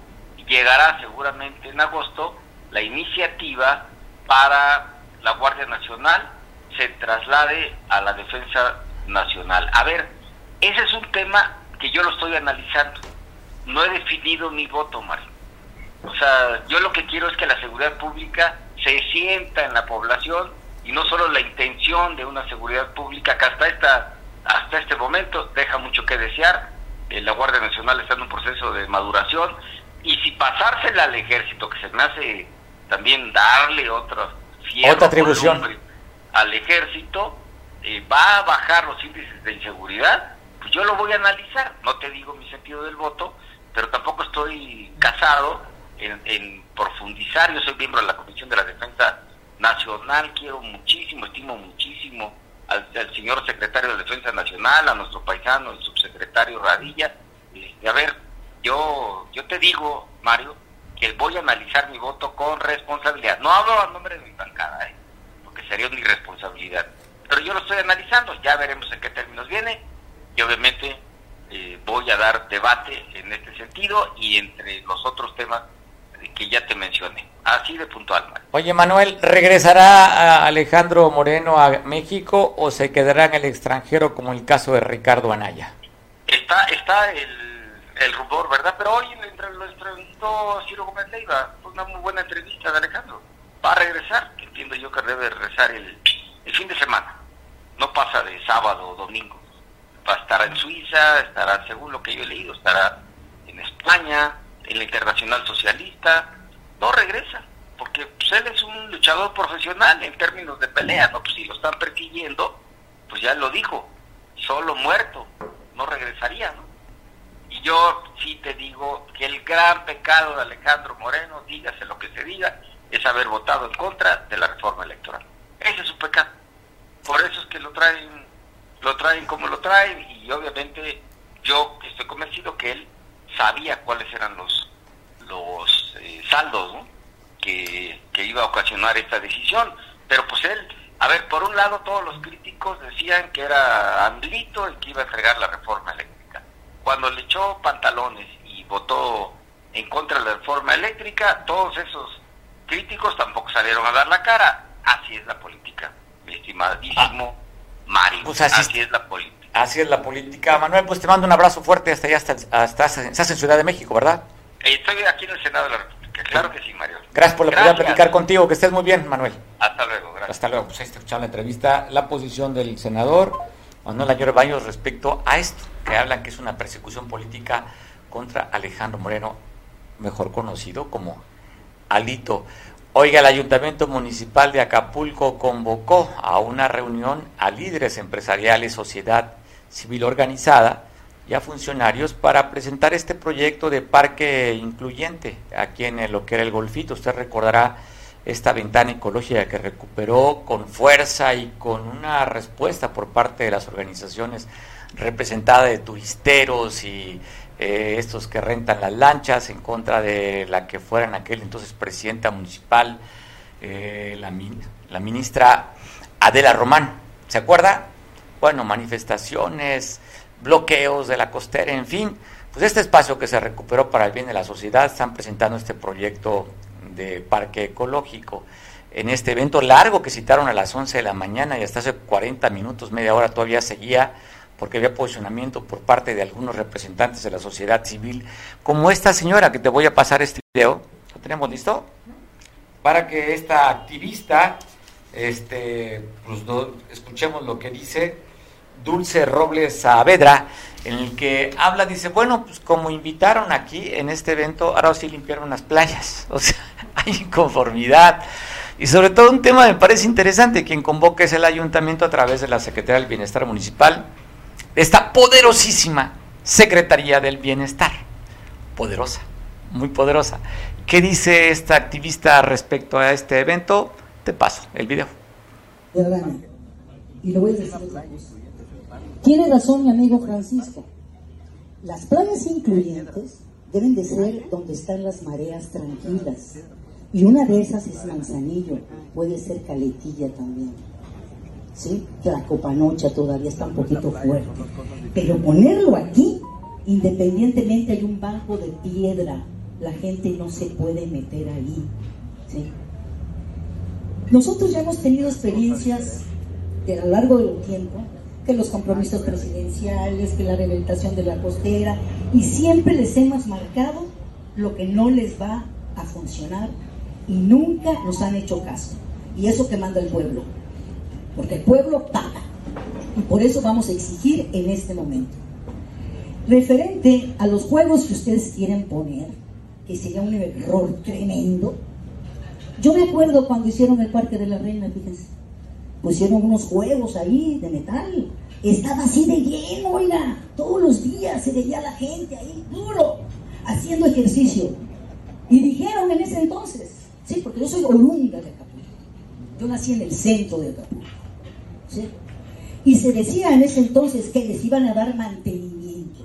llegará seguramente en agosto la iniciativa para la Guardia Nacional se traslade a la Defensa Nacional. A ver, ese es un tema que yo lo estoy analizando. No he definido mi voto, Mario. O sea, yo lo que quiero es que la seguridad pública se sienta en la población y no solo la intención de una seguridad pública que hasta esta hasta este momento deja mucho que desear. Eh, la Guardia Nacional está en un proceso de maduración y si pasársela al ejército, que se me hace también darle otra, otra atribución al ejército, eh, va a bajar los índices de inseguridad, pues yo lo voy a analizar. No te digo mi sentido del voto, pero tampoco estoy casado en, en profundizar. Yo soy miembro de la Comisión de la Defensa Nacional, quiero muchísimo, estimo muchísimo al, señor secretario de Defensa Nacional, a nuestro paisano, el subsecretario Radilla. y a ver, yo, yo te digo, Mario, que voy a analizar mi voto con responsabilidad. No hablo a nombre de mi bancada, ¿eh? porque sería una irresponsabilidad. Pero yo lo estoy analizando, ya veremos en qué términos viene y obviamente eh, voy a dar debate en este sentido. y entre los otros temas que ya te mencioné. Así de puntual. Oye, Manuel, ¿regresará Alejandro Moreno a México o se quedará en el extranjero como el caso de Ricardo Anaya? Está, está el, el rumor, ¿verdad? Pero hoy lo entrevistó Ciro Gómez Leiva. Fue una muy buena entrevista de Alejandro. Va a regresar, entiendo yo que debe regresar el, el fin de semana. No pasa de sábado o domingo. Va a estar en Suiza, estará, según lo que yo he leído, estará en España, en la Internacional Socialista, no regresa, porque pues, él es un luchador profesional en términos de pelea, ¿no? Pues si lo están persiguiendo, pues ya lo dijo, solo muerto, no regresaría, ¿no? Y yo sí te digo que el gran pecado de Alejandro Moreno, dígase lo que se diga, es haber votado en contra de la reforma electoral. Ese es su pecado. Por eso es que lo traen, lo traen como lo traen, y obviamente yo estoy convencido que él sabía cuáles eran los, los eh, saldos que, iba a ocasionar esta decisión. Pero pues él, a ver, por un lado todos los críticos decían que era Andlito el que iba a entregar la reforma eléctrica. Cuando le echó pantalones y votó en contra de la reforma eléctrica, todos esos críticos tampoco salieron a dar la cara. Así es la política, mi estimadísimo Mario. Pues así, es la política. Así es la política. Manuel, pues te mando un abrazo fuerte hasta allá, hasta, hasta, estás en Ciudad de México, ¿verdad? Estoy aquí en el Senado de la República, claro que sí, Mario. Gracias por la oportunidad de platicar contigo, que estés muy bien, Manuel. Hasta luego, gracias. Hasta luego, pues ahí está escuchando la entrevista, la posición del senador Manuel Ayer Baños respecto a esto, que hablan que es una persecución política contra Alejandro Moreno, mejor conocido como Alito. Oiga, el Ayuntamiento Municipal de Acapulco convocó a una reunión a líderes empresariales, sociedad civil organizada, y a funcionarios para presentar este proyecto de parque incluyente aquí en lo que era el Golfito. Usted recordará esta ventana ecológica que recuperó con fuerza y con una respuesta por parte de las organizaciones representadas de turisteros y eh, estos que rentan las lanchas en contra de la que fuera en aquel entonces presidenta municipal, eh, la, la ministra Adela Román. ¿Se acuerda? Bueno, manifestaciones, bloqueos de la costera, en fin, pues este espacio que se recuperó para el bien de la sociedad, están presentando este proyecto de parque ecológico. En este evento largo que citaron a las 11 de la mañana y hasta hace 40 minutos, media hora todavía seguía, porque había posicionamiento por parte de algunos representantes de la sociedad civil, como esta señora que te voy a pasar este video. ¿Lo tenemos listo? Para que esta activista, este, pues, escuchemos lo que dice Dulce Robles Saavedra, en el que habla, dice, bueno, pues como invitaron aquí en este evento, ahora sí limpiaron las playas. [LAUGHS] O sea, hay inconformidad. Y sobre todo un tema me parece interesante, quien convoca es el ayuntamiento a través de la Secretaría del Bienestar Municipal, esta poderosísima Secretaría del Bienestar. Poderosa, muy poderosa. ¿Qué dice esta activista respecto a este evento? Te paso el video. Y lo voy a decir tiene razón mi amigo Francisco. Las playas incluyentes deben de ser donde están las mareas tranquilas. Y una de esas es Manzanillo, puede ser Caletilla también. ¿Sí? Copanocha todavía está un poquito fuerte. Pero ponerlo aquí, independientemente hay un banco de piedra, la gente no se puede meter ahí. ¿sí? Nosotros ya hemos tenido experiencias de a lo largo del tiempo que los compromisos presidenciales, que la rehabilitación de la costera, y siempre les hemos marcado lo que no les va a funcionar y nunca nos han hecho caso. Y eso que manda el pueblo, porque el pueblo paga. Y por eso vamos a exigir en este momento. Referente a los juegos que ustedes quieren poner, que sería un error tremendo, yo me acuerdo cuando hicieron el Parque de la Reina, fíjense pusieron unos juegos ahí de metal. Estaba así de lleno, oiga, todos los días se veía la gente ahí duro, haciendo ejercicio. Y dijeron en ese entonces, sí, porque yo soy orunda de Acapulco, yo nací en el centro de Acapulco, ¿sí? y se decía en ese entonces que les iban a dar mantenimiento,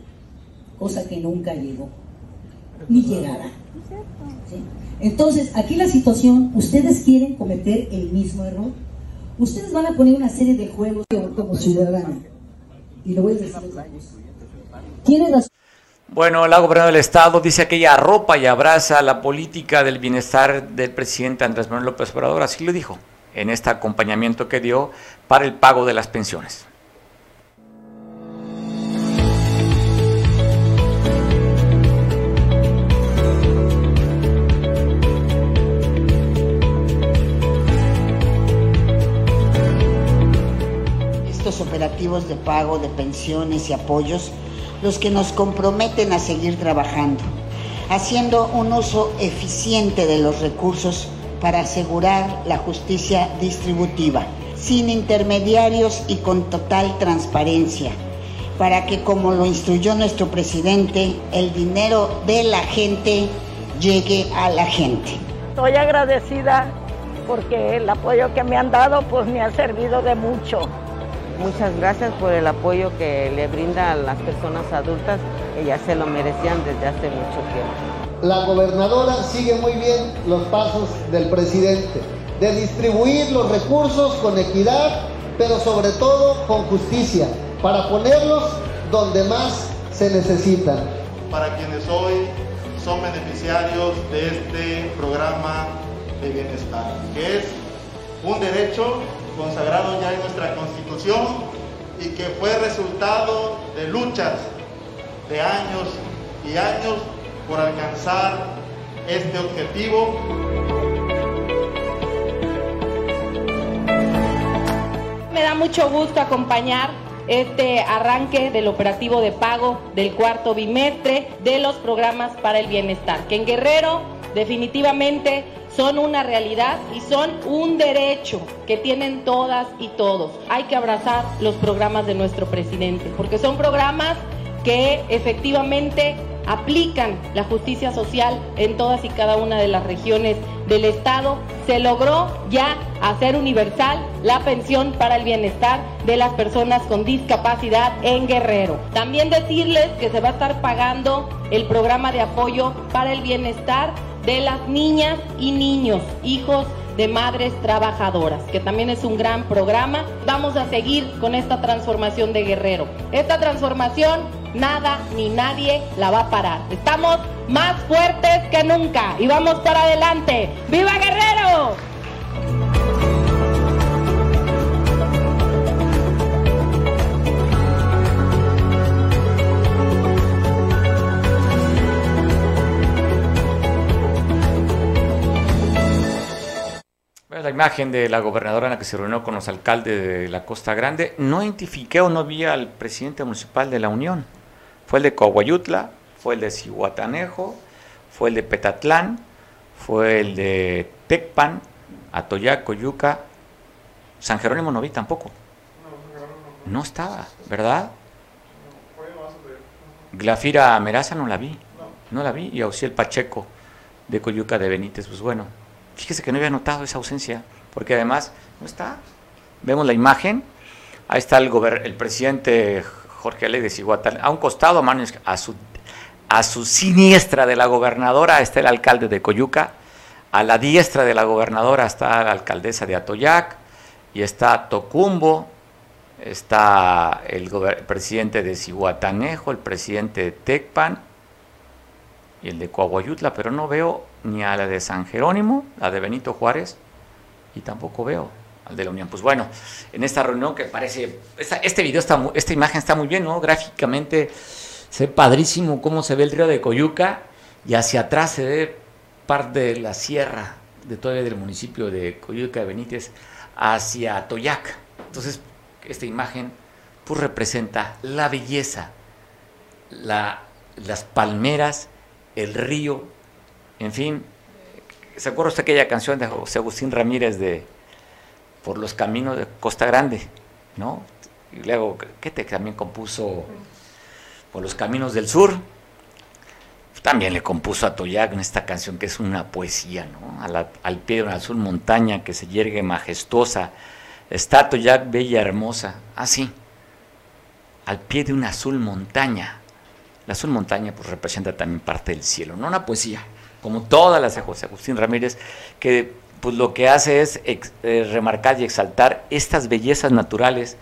cosa que nunca llegó, ni llegará. ¿sí? Entonces, aquí la situación, ustedes quieren cometer el mismo error Ustedes van a poner una serie de juegos como ciudadano. Y lo voy a decir. Tiene. Bueno, la gobernadora del estado dice que ella arropa y abraza la política del bienestar del presidente Andrés Manuel López Obrador, así lo dijo en este acompañamiento que dio para el pago de las pensiones. Operativos de pago de pensiones y apoyos los que nos comprometen a seguir trabajando, haciendo un uso eficiente de los recursos para asegurar la justicia distributiva, sin intermediarios y con total transparencia, para que, como lo instruyó nuestro presidente, el dinero de la gente llegue a la gente. Estoy agradecida porque el apoyo que me han dado pues me ha servido de mucho. Muchas gracias por el apoyo que le brinda a las personas adultas que ya se lo merecían desde hace mucho tiempo. La gobernadora sigue muy bien los pasos del presidente, de distribuir los recursos con equidad, pero sobre todo con justicia, para ponerlos donde más se necesitan. Para quienes hoy son beneficiarios de este programa de bienestar, que es un derecho consagrado ya en nuestra Constitución y que fue resultado de luchas de años y años por alcanzar este objetivo. Me da mucho gusto acompañar este arranque del operativo de pago del cuarto bimestre de los programas para el bienestar, que en Guerrero definitivamente son una realidad y son un derecho que tienen todas y todos. Hay que abrazar los programas de nuestro presidente, porque son programas que efectivamente aplican la justicia social en todas y cada una de las regiones del Estado. Se logró ya hacer universal la pensión para el bienestar de las personas con discapacidad en Guerrero. También decirles que se va a estar pagando el programa de apoyo para el bienestar de las niñas y niños, hijos de madres trabajadoras, que también es un gran programa. Vamos a seguir con esta transformación de Guerrero. Esta transformación nada ni nadie la va a parar. Estamos más fuertes que nunca y vamos para adelante. ¡Viva Guerrero! La imagen de la gobernadora en la que se reunió con los alcaldes de la Costa Grande. No identifiqué o no vi al presidente municipal de la Unión. Fue el de Coahuayutla, fue el de Cihuatanejo, fue el de Petatlán, fue el de Tecpan, Atoyac, Coyuca. San Jerónimo no vi tampoco. No estaba, ¿verdad? Glafira Meraza no la vi. No la vi. Y Auxiel Pacheco de Coyuca de Benítez, pues bueno, Fíjese que no había notado esa ausencia, porque además no está. Vemos la imagen, ahí está el, el presidente Jorge Ale de a un costado, a, su, a su siniestra de la gobernadora está el alcalde de Coyuca, a la diestra de la gobernadora está la alcaldesa de Atoyac, y está Tocumbo, está el, presidente de Cihuatanejo, el presidente de Tecpan y el de Coahuayutla, pero no veo ni a la de San Jerónimo, la de Benito Juárez, y tampoco veo al de la Unión. Pues bueno, en esta reunión que parece, este video está, esta imagen está muy bien, ¿no? Gráficamente se padrísimo cómo se ve el río de Coyuca y hacia atrás se ve parte de la sierra de todavía del municipio de Coyuca de Benítez hacia Toyac. Entonces, esta imagen pues representa la belleza, la, las palmeras, el río, en fin, ¿se acuerda usted aquella canción de José Agustín Ramírez de Por los caminos de Costa Grande? ¿No? Y luego, ¿qué te también compuso Por los caminos del sur? También le compuso a Toyac en esta canción que es una poesía, ¿no? al pie de una azul montaña que se yergue majestuosa, está Toyac bella hermosa, así, ah, al pie de una azul montaña. La azul montaña pues representa también parte del cielo, no una poesía, como todas las de José Agustín Ramírez, que pues lo que hace es eh, remarcar y exaltar estas bellezas naturales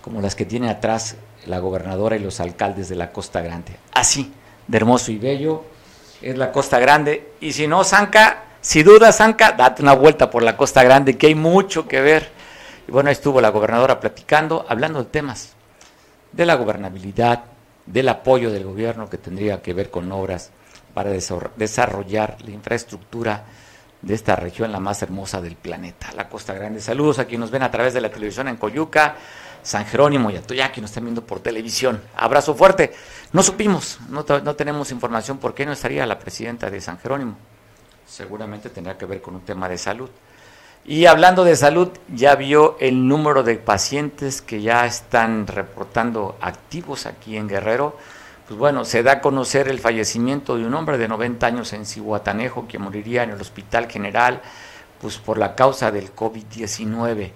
como las que tiene atrás la gobernadora y los alcaldes de la Costa Grande. Así, de hermoso y bello, es la Costa Grande. Y si no, Zanca, si dudas, Zanca, date una vuelta por la Costa Grande, que hay mucho que ver. Y bueno, ahí estuvo la gobernadora platicando, hablando de temas de la gobernabilidad, del apoyo del gobierno que tendría que ver con obras para desarrollar la infraestructura de esta región, la más hermosa del planeta, la Costa Grande. Saludos a quienes nos ven a través de la televisión en Coyuca, San Jerónimo y a que nos están viendo por televisión. Abrazo fuerte. No supimos, no, no tenemos información por qué no estaría la presidenta de San Jerónimo. Seguramente tendrá que ver con un tema de salud. Y hablando de salud, ya vio el número de pacientes que ya están reportando activos aquí en Guerrero. Pues bueno, se da a conocer el fallecimiento de un hombre de 90 años en Cihuatanejo que moriría en el Hospital General pues por la causa del COVID-19.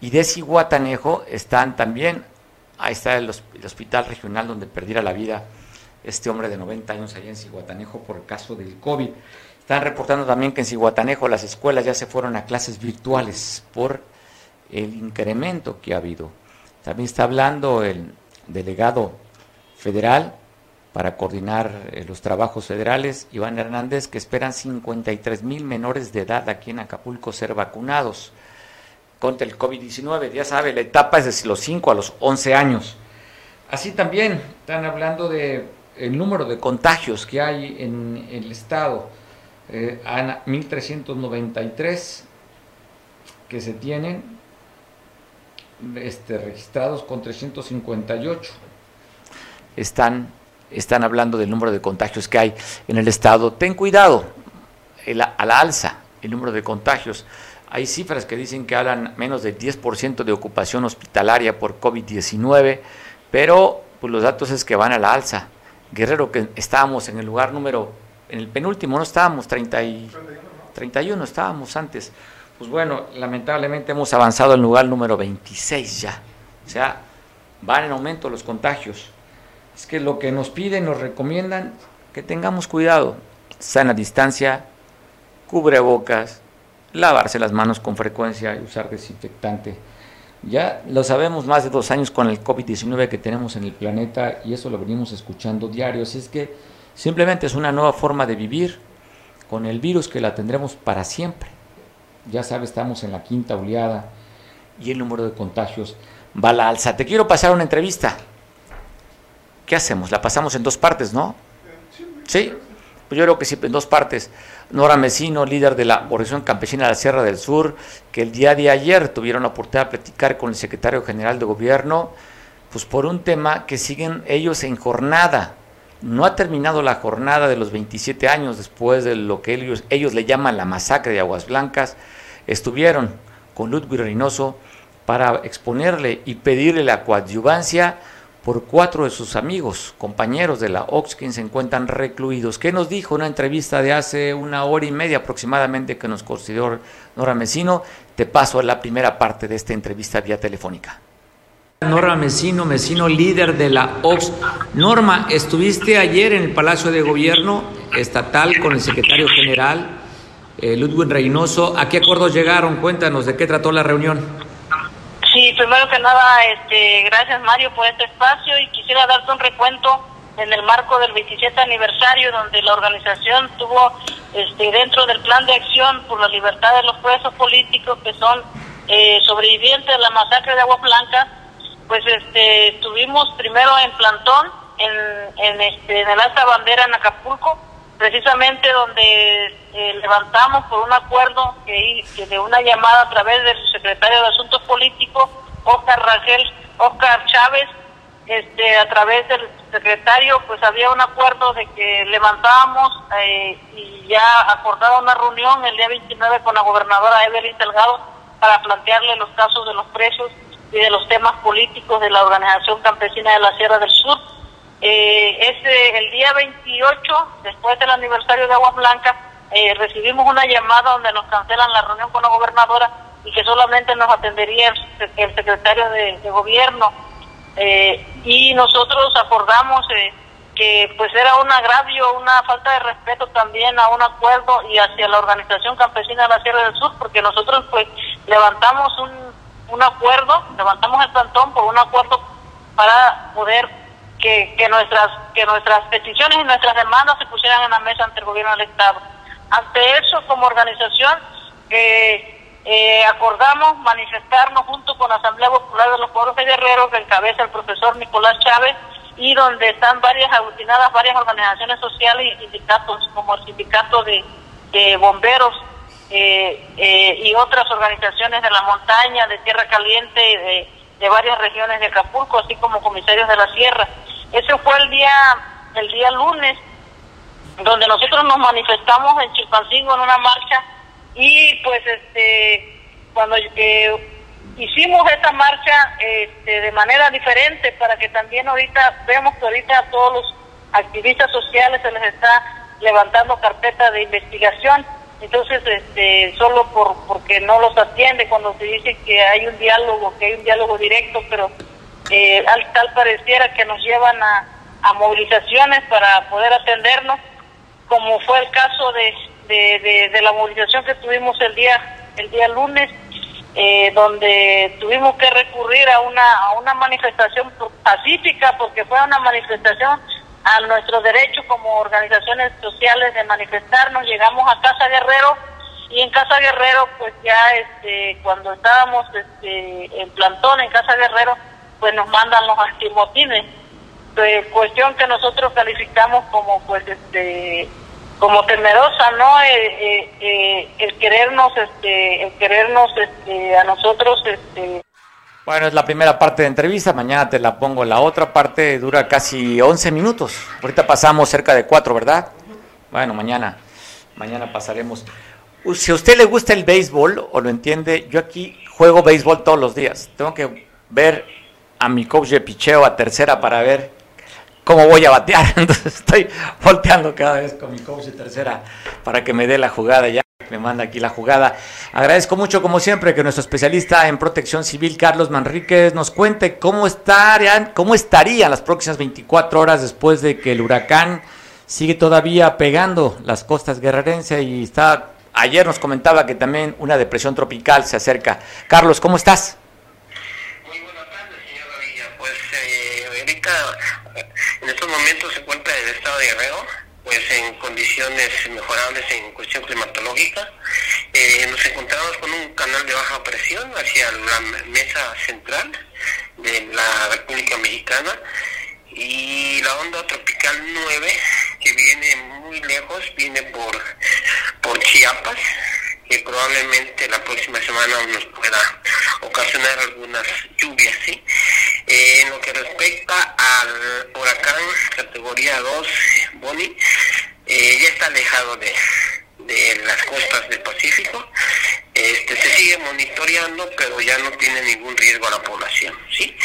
Y de Cihuatanejo están también, ahí está el, hospital regional donde perdiera la vida este hombre de 90 años allá en Cihuatanejo por el caso del COVID. Están reportando también que en Cihuatanejo las escuelas ya se fueron a clases virtuales por el incremento que ha habido. También está hablando el delegado federal para coordinar eh, los trabajos federales, Iván Hernández, que esperan 53 mil menores de edad aquí en Acapulco ser vacunados contra el COVID-19. Ya sabe, la etapa es de los 5 a los 11 años. Así también están hablando de el número de contagios que hay en el estado. Eh, 1.393 que se tienen este, registrados con 358. Están, están hablando del número de contagios que hay en el estado. Ten cuidado, a la alza el número de contagios. Hay cifras que dicen que hablan menos del 10% de ocupación hospitalaria por COVID-19, pero pues, los datos es que van a la alza. Guerrero, que estábamos en el lugar número, en el penúltimo, no estábamos, 30 y, 31 estábamos antes. Pues bueno, lamentablemente hemos avanzado al lugar número 26 ya. O sea, van en aumento los contagios. Es que lo que nos piden, nos recomiendan, que tengamos cuidado. Sana distancia, cubrebocas, lavarse las manos con frecuencia y usar desinfectante. Ya lo sabemos más de dos años con el COVID-19 que tenemos en el planeta y eso lo venimos escuchando diario. Así es que simplemente es una nueva forma de vivir con el virus que la tendremos para siempre. Ya sabes, estamos en la quinta oleada y el número de contagios va a la alza. Te quiero pasar una entrevista. ¿Qué hacemos? La pasamos en dos partes, ¿no? Sí, pues yo creo que sí, en dos partes. Nora Mesino, líder de la Organización Campesina de la Sierra del Sur, que el día de ayer tuvieron la oportunidad de platicar con el secretario general de gobierno, pues por un tema que siguen ellos en jornada. No ha terminado la jornada de los 27 años después de lo que ellos, ellos le llaman la masacre de Aguas Blancas. Estuvieron con Ludwig Reynoso para exponerle y pedirle la coadyuvancia por cuatro de sus amigos, compañeros de la OX, quienes se encuentran recluidos. ¿Qué nos dijo una entrevista de hace una hora y media aproximadamente que nos consideró Nora Mesino? Te paso a la primera parte de esta entrevista vía telefónica. Nora Mesino, Mesino, líder de la OX. Norma, estuviste ayer en el Palacio de Gobierno Estatal con el secretario general eh, Ludwig Reynoso. ¿A qué acuerdos llegaron? Cuéntanos, ¿de qué trató la reunión? Sí, primero que nada, este, gracias Mario por este espacio y quisiera darte un recuento en el marco del 27 aniversario donde la organización tuvo este, dentro del plan de acción por la libertad de los presos políticos que son eh, sobrevivientes de la masacre de Agua Blanca, pues este, estuvimos primero en plantón en, en, este, en el Alta Bandera en Acapulco, precisamente donde eh, levantamos por un acuerdo que, de una llamada a través del secretario de Asuntos Políticos, Oscar Rangel, Oscar Chávez, este, a través del secretario, pues había un acuerdo de que levantábamos eh, y ya acordaba una reunión el día 29 con la gobernadora Evelyn Delgado para plantearle los casos de los presos y de los temas políticos de la Organización Campesina de la Sierra del Sur eh, ese, el día 28, después del aniversario de Aguas Blancas, eh, recibimos una llamada donde nos cancelan la reunión con la gobernadora y que solamente nos atendería el, secretario de, gobierno. Eh, y nosotros acordamos eh, que pues era un agravio, una falta de respeto también a un acuerdo y hacia la organización campesina de la Sierra del Sur, porque nosotros pues levantamos un, un acuerdo, levantamos el plantón por un acuerdo para poder que, que, nuestras, que nuestras peticiones y nuestras demandas se pusieran en la mesa ante el gobierno del Estado. Ante eso, como organización, eh, acordamos manifestarnos junto con la Asamblea Popular de los Pueblos de Guerreros, que encabeza el profesor Nicolás Chávez, y donde están varias aglutinadas, varias organizaciones sociales y sindicatos, como el sindicato de, bomberos eh, eh, y otras organizaciones de la montaña, de Tierra Caliente, de, de varias regiones de Acapulco, así como comisarios de la Sierra. Ese fue el día, el día lunes, donde nosotros nos manifestamos en Chilpancingo en una marcha y pues este cuando eh, hicimos esta marcha este, de manera diferente para que también ahorita vemos que ahorita a todos los activistas sociales se les está levantando carpeta de investigación entonces este solo por porque no los atiende cuando se dice que hay un diálogo que hay un diálogo directo pero eh, al tal pareciera que nos llevan a, a movilizaciones para poder atendernos como fue el caso de, de, de, la movilización que tuvimos el día el día lunes eh, donde tuvimos que recurrir a una a una manifestación pacífica porque fue una manifestación a nuestro derecho como organizaciones sociales de manifestarnos llegamos a Casa Guerrero y en Casa Guerrero pues ya este cuando estábamos este en plantón en Casa Guerrero pues nos mandan los antimotines pues, cuestión que nosotros calificamos como pues este como temerosa, ¿no? Eh, eh, eh, el querernos, este, el querernos, este, a nosotros, este. Bueno, es la primera parte de entrevista, mañana te la pongo. La otra parte dura casi 11 minutos. Ahorita pasamos cerca de 4, ¿verdad? Bueno, mañana, mañana pasaremos. Si a usted le gusta el béisbol o lo entiende, yo aquí juego béisbol todos los días. Tengo que ver a mi coach de picheo a tercera para ver cómo voy a batear. [LAUGHS] Entonces estoy volteando cada vez con mi coach de tercera para que me dé la jugada ya. Me manda aquí la jugada. Agradezco mucho, como siempre, que nuestro especialista en protección civil, Carlos Manríquez, nos cuente cómo estarían, cómo estarían las próximas 24 horas después de que el huracán sigue todavía pegando las costas guerrerense y está. Ayer nos comentaba que también una depresión tropical se acerca. Carlos, ¿cómo estás? Muy buenas tardes, señora Villa. Pues eh, ahorita en estos momentos se encuentra el estado de Guerrero, pues en condiciones mejorables en cuestión climatológica. Eh, nos encontramos con un canal de baja presión hacia la mesa central de la República Mexicana y la onda tropical 9 que viene muy lejos, viene por, por Chiapas, que probablemente la próxima semana nos pueda ocasionar algunas lluvias, ¿sí? Eh, en lo que respecta al huracán categoría 2, Bonnie, eh, ya está alejado de, de las costas del Pacífico. Este, se sigue monitoreando, pero ya no tiene ningún riesgo a la población. ¿sí?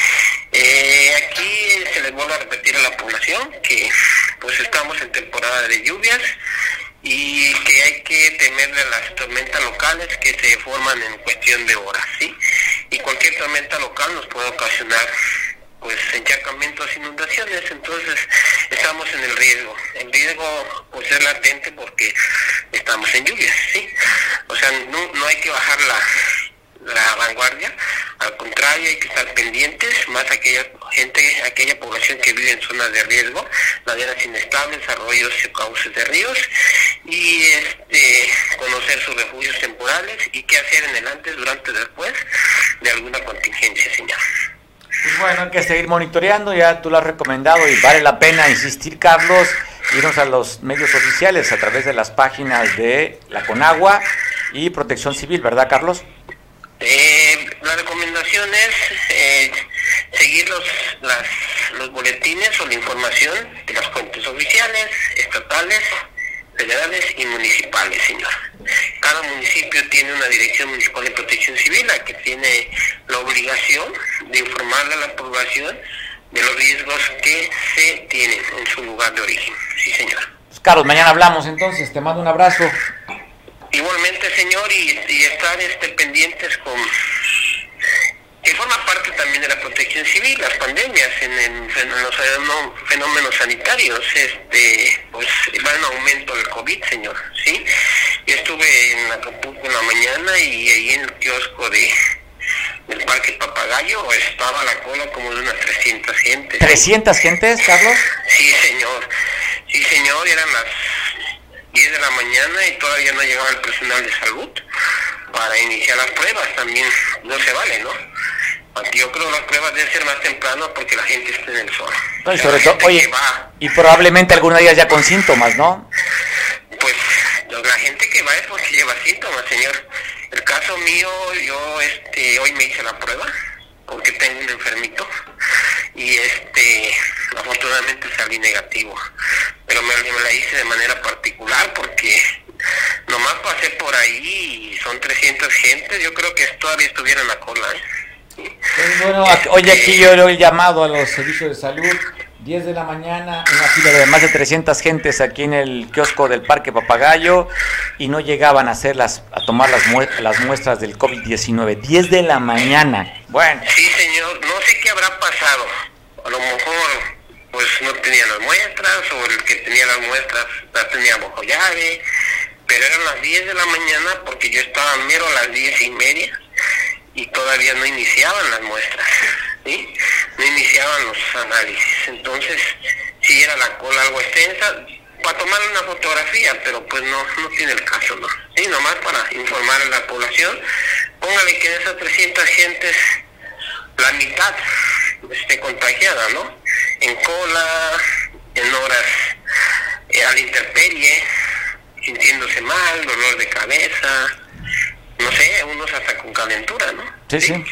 Eh, aquí se les vuelve a repetir a la población que pues estamos en temporada de lluvias y que hay que temerle a las tormentas locales que se forman en cuestión de horas. ¿sí? Y cualquier tormenta local nos puede ocasionar pues encharcamientos, inundaciones, entonces estamos en el riesgo. El riesgo pues es latente porque estamos en lluvias, ¿sí? O sea, no, no hay que bajar la, la vanguardia, al contrario hay que estar pendientes, más aquella gente, aquella población que vive en zonas de riesgo, laderas inestables, arroyos y cauces de ríos, y este conocer sus refugios temporales y qué hacer en el antes, durante, después de alguna contingencia, señor. Pues bueno, hay que seguir monitoreando, ya tú lo has recomendado y vale la pena insistir, Carlos, irnos a los medios oficiales a través de las páginas de la Conagua y Protección Civil, ¿verdad, Carlos? Eh, la recomendación es eh, seguir los, los boletines o la información de las fuentes oficiales, estatales, federales y municipales, señor. Cada municipio tiene una dirección municipal de protección civil, la que tiene la obligación de informarle a la población de los riesgos que se tienen en su lugar de origen. Sí, señor. Pues, Carlos, mañana hablamos entonces. Te mando un abrazo. Igualmente, señor, y, y estar este, pendientes con que forma parte también de la protección civil, las pandemias, en, en, los fenómenos sanitarios, este, pues va en aumento el COVID, señor, ¿sí? Yo estuve en Acapulco en la mañana y ahí en el kiosco de del Parque Papagayo estaba la cola como de unas 300 300 gentes. ¿300 gentes, Carlos? Sí, señor. Sí, señor, eran las 10 de la mañana y todavía no llegaba el personal de salud para iniciar las pruebas. También no se vale, ¿no? Yo creo que las pruebas deben ser más temprano porque la gente está en el sol. y sobre todo, oye, y probablemente algunos días ya con síntomas, ¿no? Pues la gente que va es porque lleva síntomas, señor. El caso mío, yo este hoy me hice la prueba porque tengo un enfermito y este afortunadamente salí negativo pero me, la hice de manera particular porque nomás pasé por ahí y son 300 gente yo creo que todavía estuviera en la cola ¿eh? pues bueno, hoy aquí yo he llamado a los servicios de salud 10 de la mañana, una fila de más de 300 gentes aquí en el kiosco del Parque Papagayo y no llegaban a hacer las, a tomar las, las muestras del COVID-19. 10 de la mañana. Bueno. Sí, señor, no sé qué habrá pasado. A lo mejor pues no tenía las muestras o el que tenía las muestras las tenía bajo llave, pero eran las 10 de la mañana porque yo estaba mero a las 10 y media y todavía no iniciaban las muestras. ¿sí? No iniciaban los análisis. Entonces, si era la cola algo extensa, para tomar una fotografía, pero pues no, no tiene el caso, ¿no? Sí, nomás para informar a la población, póngale que de esas 300 gentes, la mitad esté contagiada, ¿no? En cola, en horas eh, a la intemperie, sintiéndose mal, dolor de cabeza, no sé, unos hasta con calentura, ¿no? Sí, sí.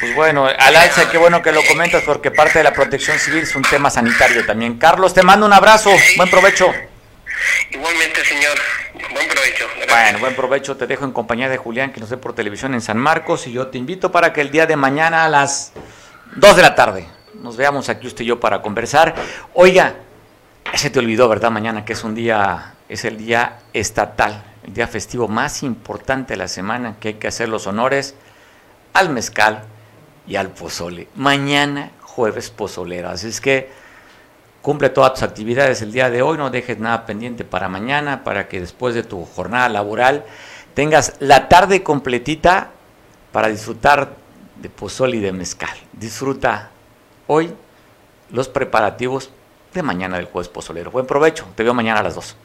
Pues bueno, al alza, qué bueno que lo comentas porque parte de la protección civil es un tema sanitario también. Carlos, te mando un abrazo, buen provecho. Igualmente, señor, buen provecho. Bueno, buen provecho, te dejo en compañía de Julián que nos ve por televisión en San Marcos y yo te invito para que el día de mañana a las 2 de la tarde nos veamos aquí usted y yo para conversar. Oiga, se te olvidó, ¿verdad? Mañana que es un día, es el día estatal, día festivo más importante de la semana que hay que hacer los honores al mezcal y al pozole. Mañana jueves pozolero. Así es que cumple todas tus actividades el día de hoy, no dejes nada pendiente para mañana, para que después de tu jornada laboral tengas la tarde completita para disfrutar de pozole y de mezcal. Disfruta hoy los preparativos de mañana del jueves pozolero. Buen provecho, te veo mañana a las 2.